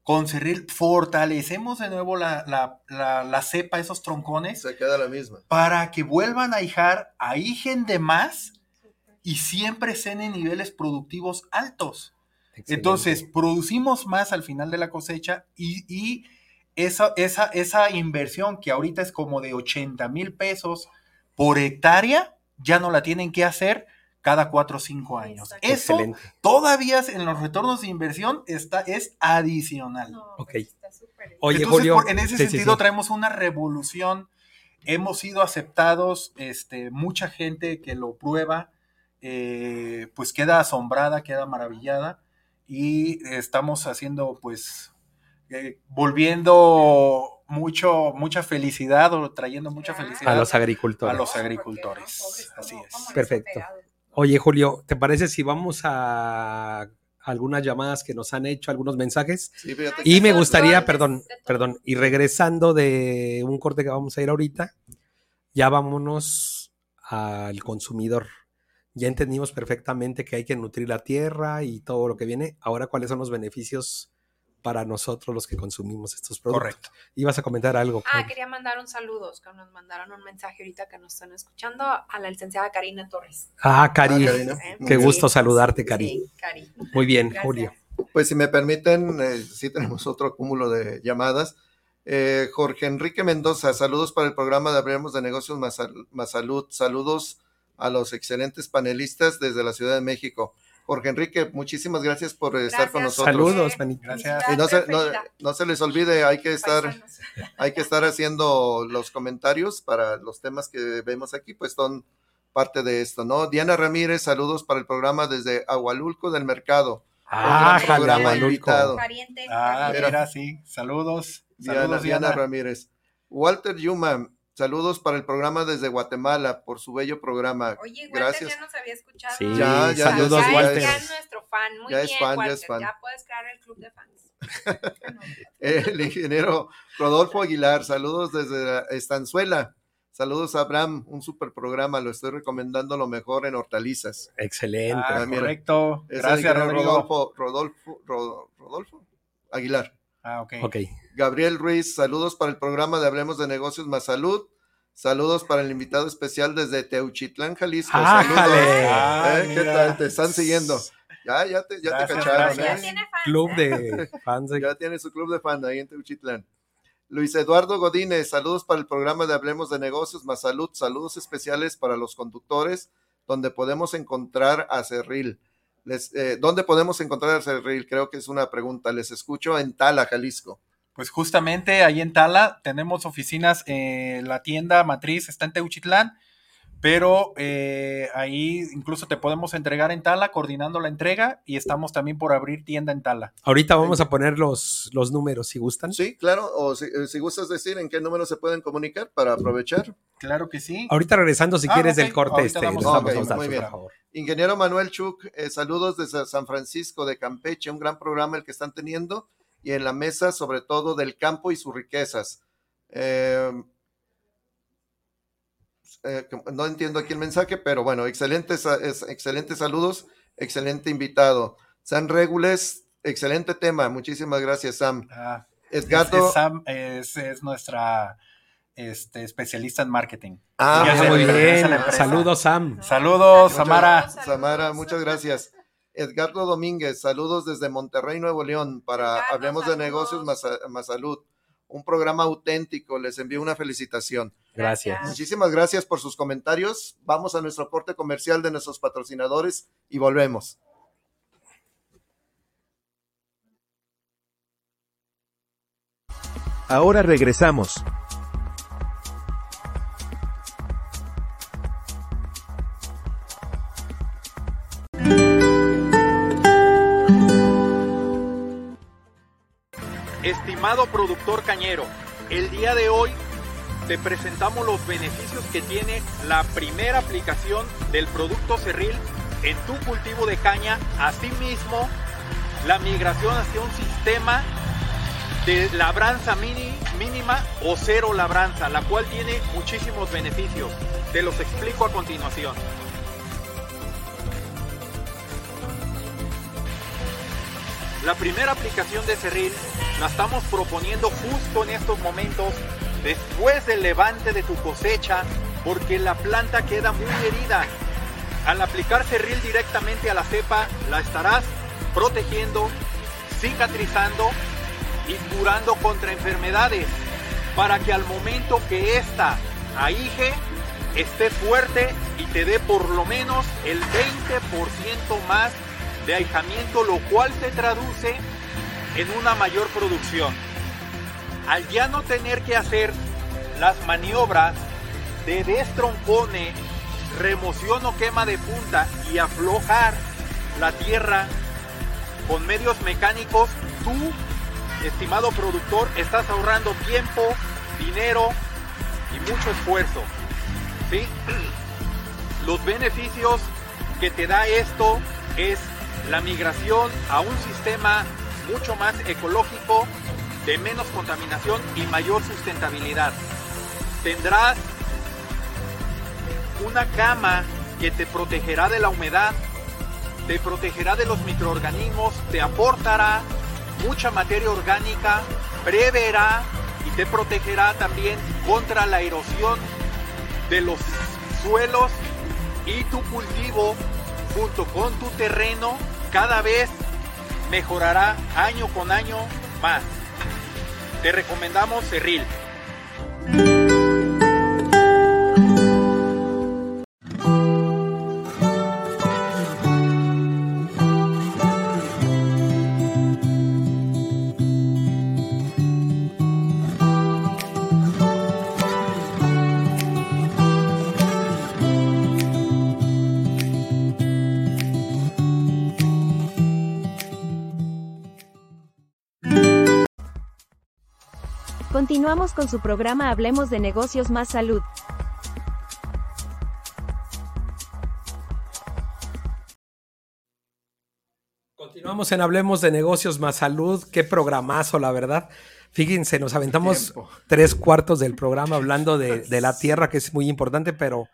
Con cerril fortalecemos de nuevo la, la, la- la cepa, esos troncones, se queda la misma. para que vuelvan a hijar, ahijen de más y siempre estén en niveles productivos altos. excelente. Entonces, producimos más al final de la cosecha y, y esa, esa, esa inversión que ahorita es como de 80 mil pesos por hectárea, ya no la tienen que hacer cada 4 o 5 años. Exacto. Eso Excelente. todavía en los retornos de inversión está, es adicional. No, Ok. pues está súper. Oye, Entonces, Julio. por- en ese sí, sentido sí. traemos una revolución. Hemos sido aceptados, este, mucha gente que lo prueba, eh, pues queda asombrada, queda maravillada y estamos haciendo, pues, eh, volviendo mucho, mucha felicidad o trayendo mucha felicidad a los agricultores. a los agricultores. ¿no? Pobres, Así ¿cómo- es. Perfecto. Oye, Julio, ¿te parece si vamos a algunas llamadas que nos han hecho, algunos mensajes? Sí, fíjate Y me gustaría, perdón, perdón, y regresando de un corte que vamos a ir ahorita, ya vámonos al consumidor. Ya entendimos perfectamente que hay que nutrir la tierra y todo lo que viene. Ahora, ¿cuáles son los beneficios para nosotros los que consumimos estos productos? Correcto. Ibas a comentar algo. Ah, quería mandar un saludo, que nos mandaron un mensaje ahorita que nos están escuchando a la licenciada Karina Torres. Ah, Cari, Ah, Karina. ¿eh? qué Sí, gusto saludarte, Cari. Sí, Cari. Muy bien, Gracias. Julio. Pues si me permiten, eh, sí tenemos otro cúmulo de llamadas. Eh, Jorge Enrique Mendoza, saludos para el programa de Hablemos de Negocios más Salud. Saludos a los excelentes panelistas desde la Ciudad de México. Jorge Enrique, muchísimas gracias por estar con nosotros. Saludos, manito. Gracias. Y no se, no, se les olvide, hay que estar, Paisanos. hay que estar haciendo los comentarios para los temas que vemos aquí, pues son parte de esto, ¿no? Diana Ramírez, saludos para el programa desde Agualulco del Mercado. Ah, programa Jalalulco. invitado. Pariente, Ah, mira, sí. Saludos. Diana, Saludos, Diana Diana. Ramírez. Walter Yuma, saludos para el programa desde Guatemala por su bello programa. Oye, Walter Gracias. ya nos había escuchado. Sí, Ya, ya, saludos, ya, Walter. Es, ya es nuestro fan. Muy Ya es fan, ya Walter. es fan. Ya puedes crear el club de fans. El ingeniero Rodolfo Aguilar, saludos desde Estanzuela. Saludos a Abraham, un super programa, lo estoy recomendando lo mejor en hortalizas. Excelente. Ah, correcto. Gracias. Rodolfo, Rodolfo, Ro- Rodolfo Aguilar. Ah, ok. Gabriel Ruiz, saludos para el programa de Hablemos de Negocios más Salud. Saludos para el invitado especial desde Teuchitlán, Jalisco. ¡Ájale! Saludos. Ah, ¿Eh? ¿Qué mira. tal? Te están siguiendo. Ya, ya te, ya cacharon. Ya gracias. ¿eh? tiene fans. Club ¿eh? de fans de Ya tiene su club de fan ahí en Teuchitlán. Luis Eduardo Godínez, saludos para el programa de Hablemos de Negocios más Salud. Saludos especiales para los conductores, donde podemos encontrar a Cerril. Les, eh, ¿Dónde podemos encontrar a Cerril? Creo que es una pregunta. Les escucho en Tala, Jalisco. Pues justamente ahí en Tala tenemos oficinas, eh, la tienda matriz está en Teuchitlán, pero eh, ahí incluso te podemos entregar en Tala, coordinando la entrega, y estamos también por abrir tienda en Tala. Ahorita vamos a poner los, los números si gustan. Sí, claro. O si, eh, si gustas decir en qué número se pueden comunicar para aprovechar. Claro que sí. Ahorita regresando, si Ah, quieres, ok. del corte, Ahorita este, damos- les damos Ok, los datos, muy bien. por favor. Ingeniero Manuel Chuk, eh, saludos desde San Francisco de Campeche, un gran programa el que están teniendo y en la mesa sobre todo del campo y sus riquezas. Eh, eh, no entiendo aquí el mensaje, pero bueno, excelentes, es- excelentes saludos, excelente invitado. San Regules, excelente tema, muchísimas gracias Sam. Ah, es, es Sam, es, es nuestra este, especialista en marketing. ah, muy bien. Saludos, Sam. Saludos, Muchas- Samara. Samara, muchas gracias. Edgardo Domínguez, saludos desde Monterrey, Nuevo León, para Edgardo, Hablemos de. Negocios más, más Salud. Un programa auténtico, les envío una felicitación. Gracias. Muchísimas gracias por sus comentarios. Vamos a nuestro aporte comercial de nuestros patrocinadores y volvemos. Ahora regresamos. Estimado productor cañero, el día de hoy te presentamos los beneficios que tiene la primera aplicación del producto Cerril en tu cultivo de caña. Asimismo, la migración hacia un sistema de labranza mini- mínima o cero labranza, la cual tiene muchísimos beneficios. Te los explico a continuación. La primera aplicación de Cerril la estamos proponiendo justo en estos momentos, después del levante de tu cosecha, porque la planta queda muy herida. Al aplicar Cerril directamente a la cepa, la estarás protegiendo, cicatrizando y curando contra enfermedades, para que al momento que ésta ahige, esté fuerte y te dé por lo menos el 20% más de ahijamiento, lo cual se traduce en una mayor producción. Al ya no tener que hacer las maniobras de destroncone, remoción o quema de punta y aflojar la tierra con medios mecánicos, tú, estimado productor, estás ahorrando tiempo, dinero y mucho esfuerzo. ¿sí? Los beneficios que te da esto es la migración a un sistema mucho más ecológico, de menos contaminación y mayor sustentabilidad. Tendrás una cama que te protegerá de la humedad, te protegerá de los microorganismos, te aportará mucha materia orgánica, preverá y te protegerá también contra la erosión de los suelos y tu cultivo junto con tu terreno cada vez mejorará año con año más. Te recomendamos Cerril. Continuamos con su programa Hablemos de negocios más salud. Continuamos en Hablemos de negocios más salud. Qué programazo, la verdad. Fíjense, nos aventamos Tiempo. tres cuartos del programa hablando de, de la tierra, que es muy importante, pero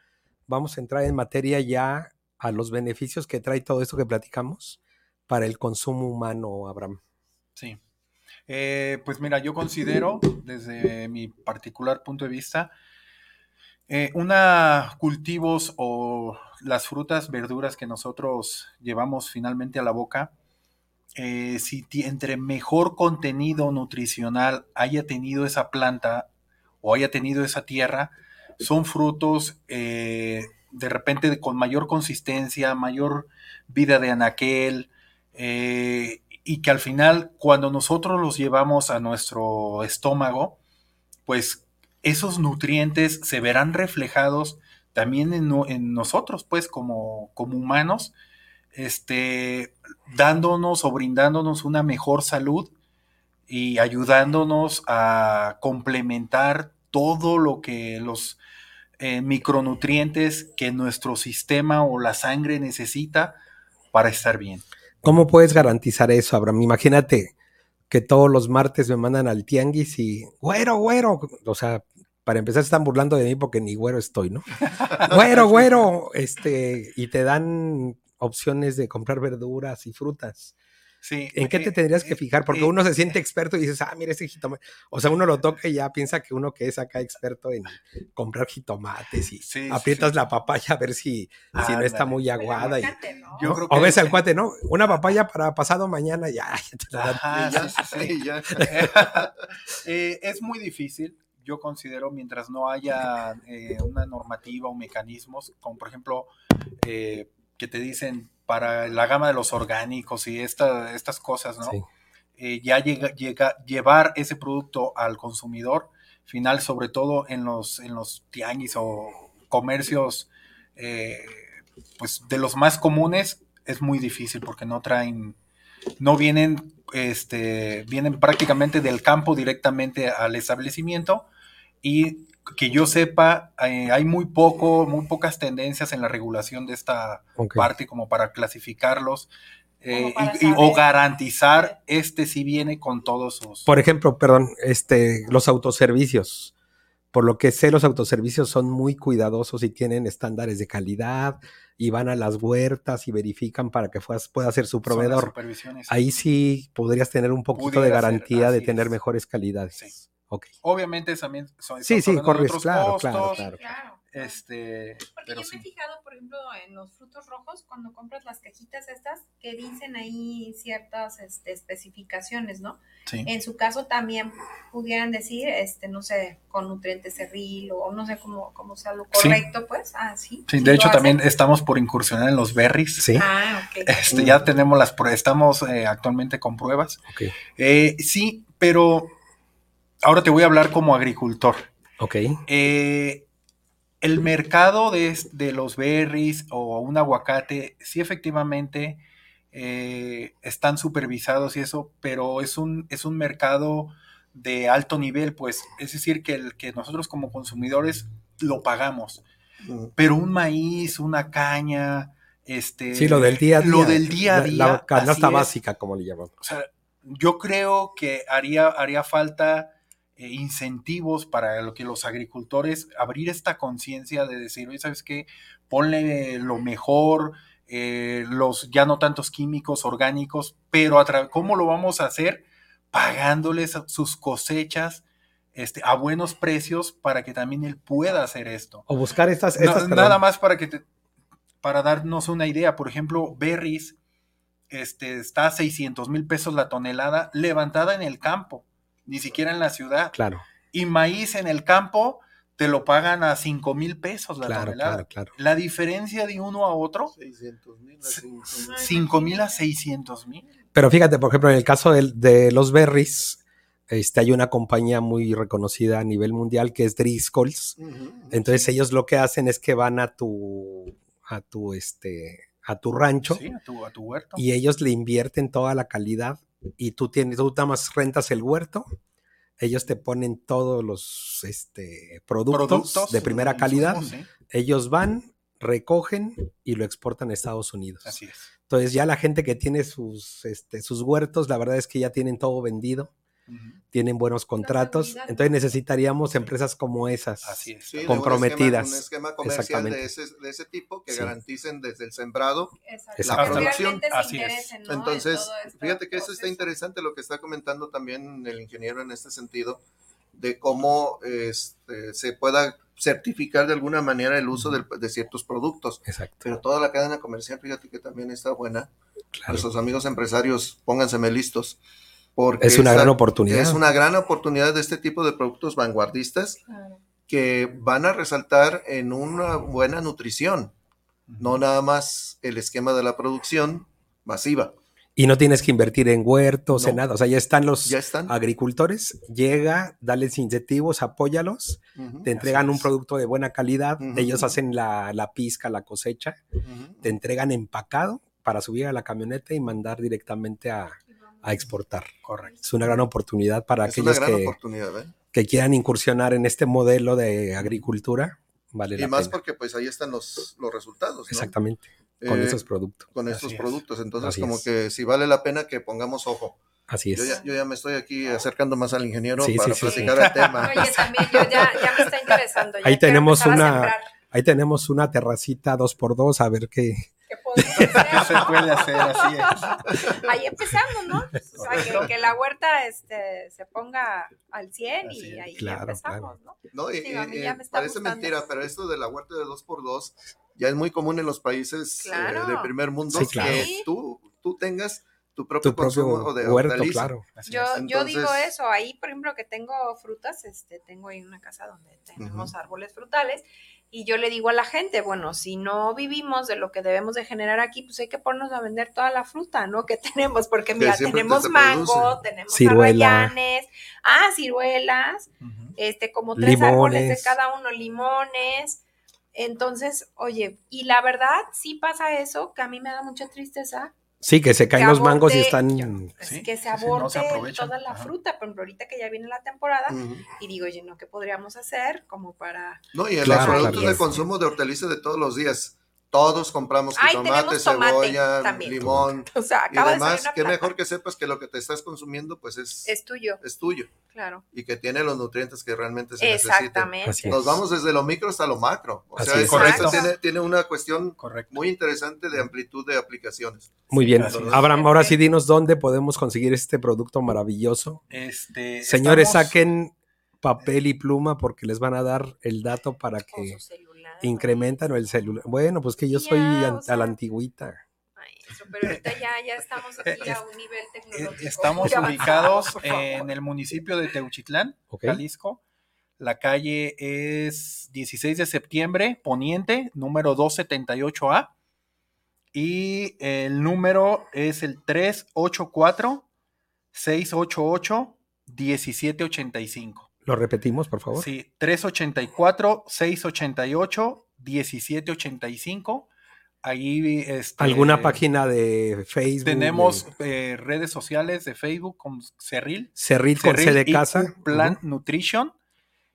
vamos a entrar en materia ya a los beneficios que trae todo esto que platicamos para el consumo humano, Abraham. Sí. Eh, pues mira, yo considero, desde mi particular punto de vista, eh, una cultivos o las frutas, verduras que nosotros llevamos finalmente a la boca, eh, si entre mejor contenido nutricional haya tenido esa planta o haya tenido esa tierra, son frutos eh, de repente con mayor consistencia, mayor vida de anaquel, eh, y que al final cuando nosotros los llevamos a nuestro estómago, pues esos nutrientes se verán reflejados también en, no- en nosotros, pues como, como humanos, este, dándonos o brindándonos una mejor salud y ayudándonos a complementar todo lo que los eh, micronutrientes que nuestro sistema o la sangre necesita para estar bien. ¿Cómo puedes garantizar eso, Abraham? Imagínate que todos los martes me mandan al tianguis y, güero, güero, o sea, para empezar se están burlando de mí porque ni güero estoy, ¿no? güero, güero, este, y te dan opciones de comprar verduras y frutas. Sí, ¿En qué te eh, tendrías que eh, fijar? Porque eh, uno se siente experto y dices, ah, mira este jitomate. O sea, uno lo toca y ya piensa que uno que es acá experto en comprar jitomates y Sí, aprietas sí. la papaya a ver si, si no está muy aguada. Y, Aguacate, ¿no? Yo ¿no? creo O que- ves al cuate, ¿no? Una papaya para pasado mañana, ya, ya te la dan. Ajá, Y ya, Ah, sí, sí, sí. y ya. Eh, es muy difícil, yo considero, mientras no haya eh, una normativa o mecanismos, como por ejemplo, eh, que te dicen para la gama de los orgánicos y esta- estas cosas, ¿no? Sí. Eh, ya llega, llega, llevar ese producto al consumidor final, sobre todo en los, en los tianguis o comercios, eh, pues de los más comunes, es muy difícil porque no traen, no vienen, este, vienen prácticamente del campo directamente al establecimiento y que yo sepa, eh, hay muy poco, muy pocas tendencias en la regulación de esta parte como para clasificarlos eh, Como para y- y- o saber. garantizar este si viene con todos sus... Por ejemplo, perdón, este, los autoservicios. Por lo que sé, los autoservicios son muy cuidadosos y tienen estándares de calidad y van a las huertas y verifican para que fuas- pueda ser su proveedor. Ahí sí podrías tener un poquito de ser, garantía de tener es. mejores calidades. Sí. Obviamente también son, Sí, sí, corres, otros claro, claro, costos, claro. Claro. Este, Porque pero yo me he fijado, por ejemplo, en los frutos rojos, cuando compras las cajitas estas, que dicen ahí ciertas este, especificaciones, ¿no? Sí. En su caso también pudieran decir, este, no sé, con nutrientes cerril o no sé cómo, cómo sea lo Sí. correcto, pues. Ah, sí. Sí, sí de hecho hacen. también estamos por incursionar en los berries. Sí. Ah, ok. Este, ya tenemos las prue- estamos eh, actualmente con pruebas. Ok. Eh, sí, pero ahora te voy a hablar como agricultor. Ok. Eh, el mercado de, los berries o un aguacate, sí efectivamente eh, están supervisados y eso, pero es un, es un mercado de alto nivel, pues es decir, que, el, que nosotros como consumidores lo pagamos. Mm. Pero un maíz, una caña, este... Sí, lo del día a día. Lo del día a día. La, canasta es. básica, como le llamamos. O sea, yo creo que haría, haría falta eh, incentivos para lo que los agricultores abrir esta conciencia de decir, oye, ¿sabes qué? Ponle lo mejor, eh, los ya no tantos químicos orgánicos, pero a ¿cómo lo vamos a hacer? Pagándoles sus cosechas este, a buenos precios para que también él pueda hacer esto. O buscar estas. Estas nada más para que te- para darnos una idea. Por ejemplo, berries este, está a 600 mil pesos la tonelada levantada en el campo, ni siquiera en la ciudad. Claro, Y maíz en el campo te lo pagan a 5 mil pesos la claro, tonelada. claro, claro. La diferencia de uno a otro, 600 mil a 500,000. 5 mil a 600 mil. Pero fíjate, por ejemplo, en el caso de, los berries, este, hay una compañía muy reconocida a nivel mundial que es Driscoll's. Entonces ellos lo que hacen es que van a tu, a tu, este, a tu rancho Sí, a tu, a tu huerto. y ellos le invierten toda la calidad y tú tienes, tú nada más rentas el huerto ellos te ponen todos los este, productos, Productos de primera calidad. Ellos van, recogen y lo exportan a Estados Unidos. así es. Entonces ya la gente que tiene sus, este, sus huertos, la verdad es que ya tienen todo vendido, Tienen buenos contratos. Entonces necesitaríamos empresas como esas. Así es. Sí, de un comprometidas. esquema- Un esquema, comercial Exactamente. de ese, de ese tipo que Sí. garanticen desde el sembrado. Que producción. Así es. ¿no? en Entonces, todo este fíjate que eso está interesante lo que está comentando también el ingeniero en este sentido, de cómo este, se pueda certificar de alguna manera el uso del- de ciertos productos. Exacto. Pero toda la cadena comercial, fíjate que también está buena. claro. Nuestros amigos empresarios, pónganseme listos. Porque Es una gran oportunidad. Es una gran oportunidad de este tipo de productos vanguardistas Claro. que van a resaltar en una buena nutrición, no nada más el esquema de la producción masiva. Y no tienes que invertir en huertos, en No. nada. O sea, ya están los Ya están. agricultores. Llega, dales incentivos, apóyalos, te entregan un producto de buena calidad. Ellos hacen la, la pizca, la cosecha. Te entregan empacado para subir a la camioneta y mandar directamente a, a exportar. Correcto. Es una gran oportunidad para Es una aquellos gran que, oportunidad, ¿eh? que quieran incursionar en este modelo de agricultura. Vale Y la más pena. porque pues ahí están los, los resultados, ¿no? Exactamente. Con Eh, esos productos. con Así estos es. productos. Entonces, Así como que si vale la pena que pongamos ojo. Así es. Yo ya, yo ya me estoy aquí acercando más al ingeniero Sí, para sí, sí, platicar el tema. Oye, también yo ya, ya me está interesando. ya Ahí tenemos una-. Ahí tenemos una terracita dos por dos, a ver qué. ¿Qué podemos ¿Qué hacer? se puede hacer? Así es. Ahí empezamos, ¿no? O sea, que, que la huerta este, se ponga al 100 Así y ahí Claro, empezamos, ¿no? No, y, ya y me está parece gustando. mentira, pero esto de la huerta de 2x2 ya es muy común en los países eh, Claro. de primer mundo Sí, claro. que Sí. tú, tú tengas tu propio, Tu propio consumo de huerto, hortaliza. claro. Yo, es. yo digo Entonces- eso, ahí por ejemplo que tengo frutas, este, tengo ahí una casa donde tenemos árboles frutales y yo le digo a la gente, bueno, si no vivimos de lo que debemos de generar aquí, pues hay que ponernos a vender toda la fruta, ¿no? Que tenemos, porque Que mira, tenemos mango, produce. tenemos Ciruela. arrayanes, ah, ciruelas, este, como tres árboles de cada uno, limones. Entonces, oye, y la verdad sí pasa eso, que a mí me da mucha tristeza, Sí, que se caen Que los mangos y están. pues, Sí, que se sí, sí, no aborte se aprovechan. toda la Ajá. fruta, por ejemplo, ahorita que ya viene la temporada, y digo, oye, ¿no? ¿Qué podríamos hacer como para...? No, y en Claro, los productos claro. de consumo de hortaliza de todos los días, todos compramos Ay, tomate, cebolla, también. limón O sea, y de demás. Qué planta. mejor que sepas que lo que te estás consumiendo pues es, Es tuyo, es tuyo claro. y que tiene los nutrientes que realmente se necesitan. Exactamente. Es. Nos vamos desde lo micro hasta lo macro. O Así sea, es. Correcto. tiene, tiene una cuestión Correcto. muy interesante de amplitud de aplicaciones. Muy bien. Abraham, ahora sí dinos dónde podemos conseguir este producto maravilloso. Este, Señores, estamos- saquen papel y pluma porque les van a dar el dato para Con que. Incrementan el celular. Bueno, pues que yo soy an- sea, a la antigüita. Ay, eso, pero ahorita ya, ya estamos aquí a un nivel Eh, tecnológico. Estamos ubicados en el municipio de Teuchitlán, Ok. Jalisco. La calle es 16 de septiembre, Poniente, número 278A. Y el número es el 384-688-1785. Lo repetimos, por favor. Sí, 384-688-1785. Ahí este, ¿Alguna página de Facebook? Tenemos de eh, redes sociales de Facebook con Cerril. Cerril con C de casa. Plan. Nutrition.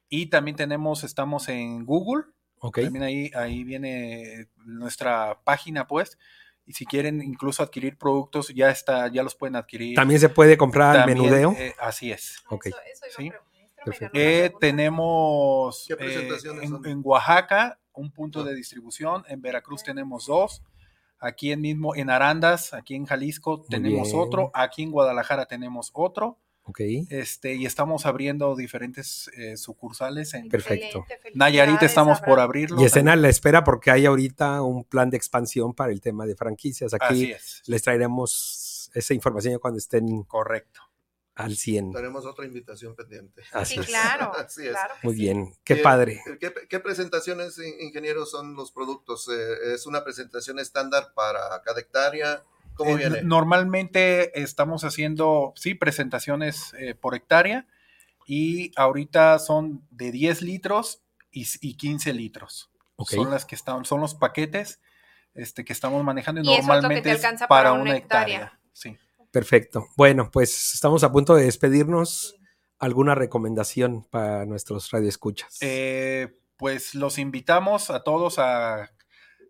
Y también tenemos, estamos en Google. Ok. También ahí, ahí viene nuestra página, pues. Y si quieren incluso adquirir productos, ya está, ya los pueden adquirir. También se puede comprar al También, menudeo. eh, así es. Ok. Eso- eso iba Sí. Eh, tenemos ¿Qué eh, en, son? en Oaxaca un punto de distribución, en Veracruz tenemos dos, aquí en mismo en Arandas, aquí en Jalisco tenemos bien. otro, aquí en Guadalajara tenemos otro, Ok. este y estamos abriendo diferentes eh, sucursales en Perfecto. Nayarit estamos por abrirlo. Y estén a la espera porque hay ahorita un plan de expansión para el tema de franquicias. Así Aquí es. les traeremos esa información cuando estén Correcto. Al 100. Tenemos otra invitación pendiente. Así Sí, es. claro. Así es. claro Muy sí. bien. Qué Eh, padre. ¿Qué, qué presentaciones, in- ingenieros, son los productos? Eh, ¿Es una presentación estándar para cada hectárea? ¿Cómo Eh, viene? Normalmente estamos haciendo, sí, presentaciones eh, por hectárea y ahorita son de 10 litros y, y 15 litros. Ok. Son las que están, son los paquetes este, que estamos manejando y, Y eso es lo que normalmente te es alcanza para para una una hectárea. hectárea. Sí. Perfecto. Bueno, pues estamos a punto de despedirnos. ¿Alguna recomendación para nuestros radioescuchas? Eh, pues los invitamos a todos a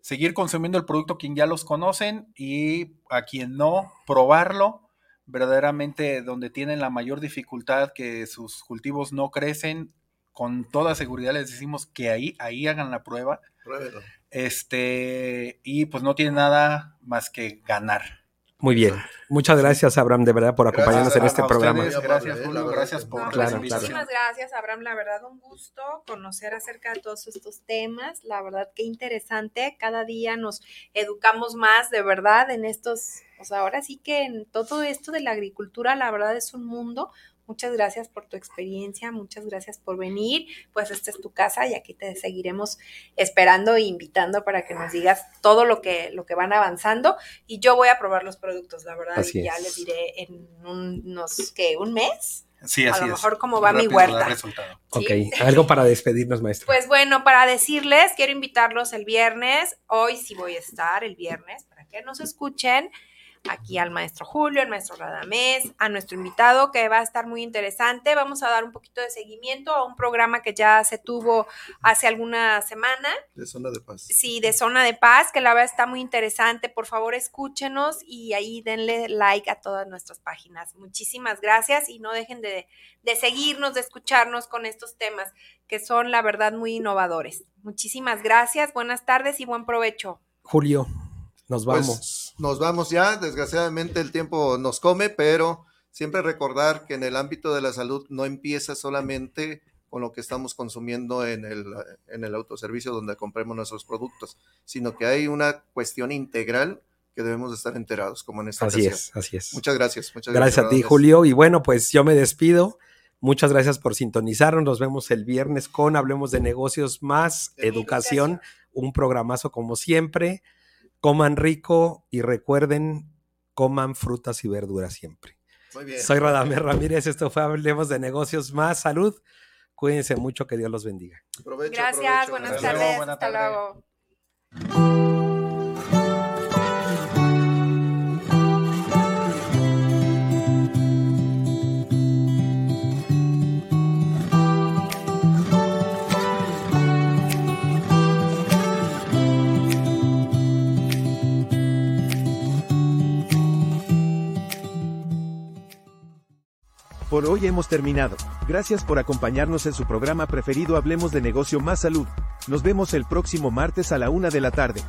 seguir consumiendo el producto quien ya los conocen y a quien no, probarlo. Verdaderamente donde tienen la mayor dificultad que sus cultivos no crecen, con toda seguridad les decimos que ahí, ahí hagan la prueba. Pruébelo. Este, y pues no tiene nada más que ganar. Muy bien. Muchas gracias, Abraham, de verdad, por acompañarnos Gracias en este programa. ustedes, gracias, Julio, gracias por No, la Claro, muchísimas gracias, Abraham. La verdad, un gusto conocer acerca de todos estos temas. La verdad, qué interesante. Cada día nos educamos más, de verdad, en estos. Pues ahora sí que en todo esto de la agricultura, la verdad es un mundo. Muchas gracias por tu experiencia, muchas gracias por venir. Pues esta es tu casa y aquí te seguiremos esperando e invitando para que nos digas todo lo que, lo que van avanzando. Y yo voy a probar los productos, la verdad, Así y ya es. les diré en unos, ¿qué? ¿Un mes? Sí, A así lo es. mejor cómo va mi Rápido huerta. resultado. ¿sí? Ok, algo para despedirnos, maestro. Pues bueno, para decirles, quiero invitarlos el viernes. Hoy sí voy a estar el viernes para que nos escuchen. Aquí al maestro Julio, al maestro Radamés, a nuestro invitado que va a estar muy interesante. Vamos a dar un poquito de seguimiento a un programa que ya se tuvo hace alguna semana. De zona de paz. Sí, de Zona de Paz, que la verdad está muy interesante. Por favor, escúchenos y ahí denle like a todas nuestras páginas. Muchísimas gracias y no dejen de, de seguirnos, de escucharnos con estos temas que son, la verdad, muy innovadores. Muchísimas gracias, buenas tardes y buen provecho. Julio, nos Pues, vamos. Nos vamos ya, desgraciadamente el tiempo nos come, pero siempre recordar que en el ámbito de la salud no empieza solamente con lo que estamos consumiendo en el, en el autoservicio donde compremos nuestros productos, sino que hay una cuestión integral que debemos de estar enterados, como en esta Así ocasión. es, así es. Muchas gracias. Muchas Gracias a ti. Julio. Y bueno, pues yo me despido. Muchas gracias por sintonizarnos. Nos vemos el viernes con Hablemos de Negocios más Educación. Un programazo como siempre. Coman rico y recuerden, coman frutas y verduras siempre. Muy bien. Soy Radamés Ramírez. Esto fue Hablemos de Negocios más Salud. Cuídense mucho. Que Dios los bendiga. Provecho, Gracias, provecho. buenas Hasta luego, tardes, buena hasta tarde. luego. Por hoy hemos terminado. Gracias por acompañarnos en su programa preferido Hablemos de Negocio Más Salud. Nos vemos el próximo martes a la una de la tarde.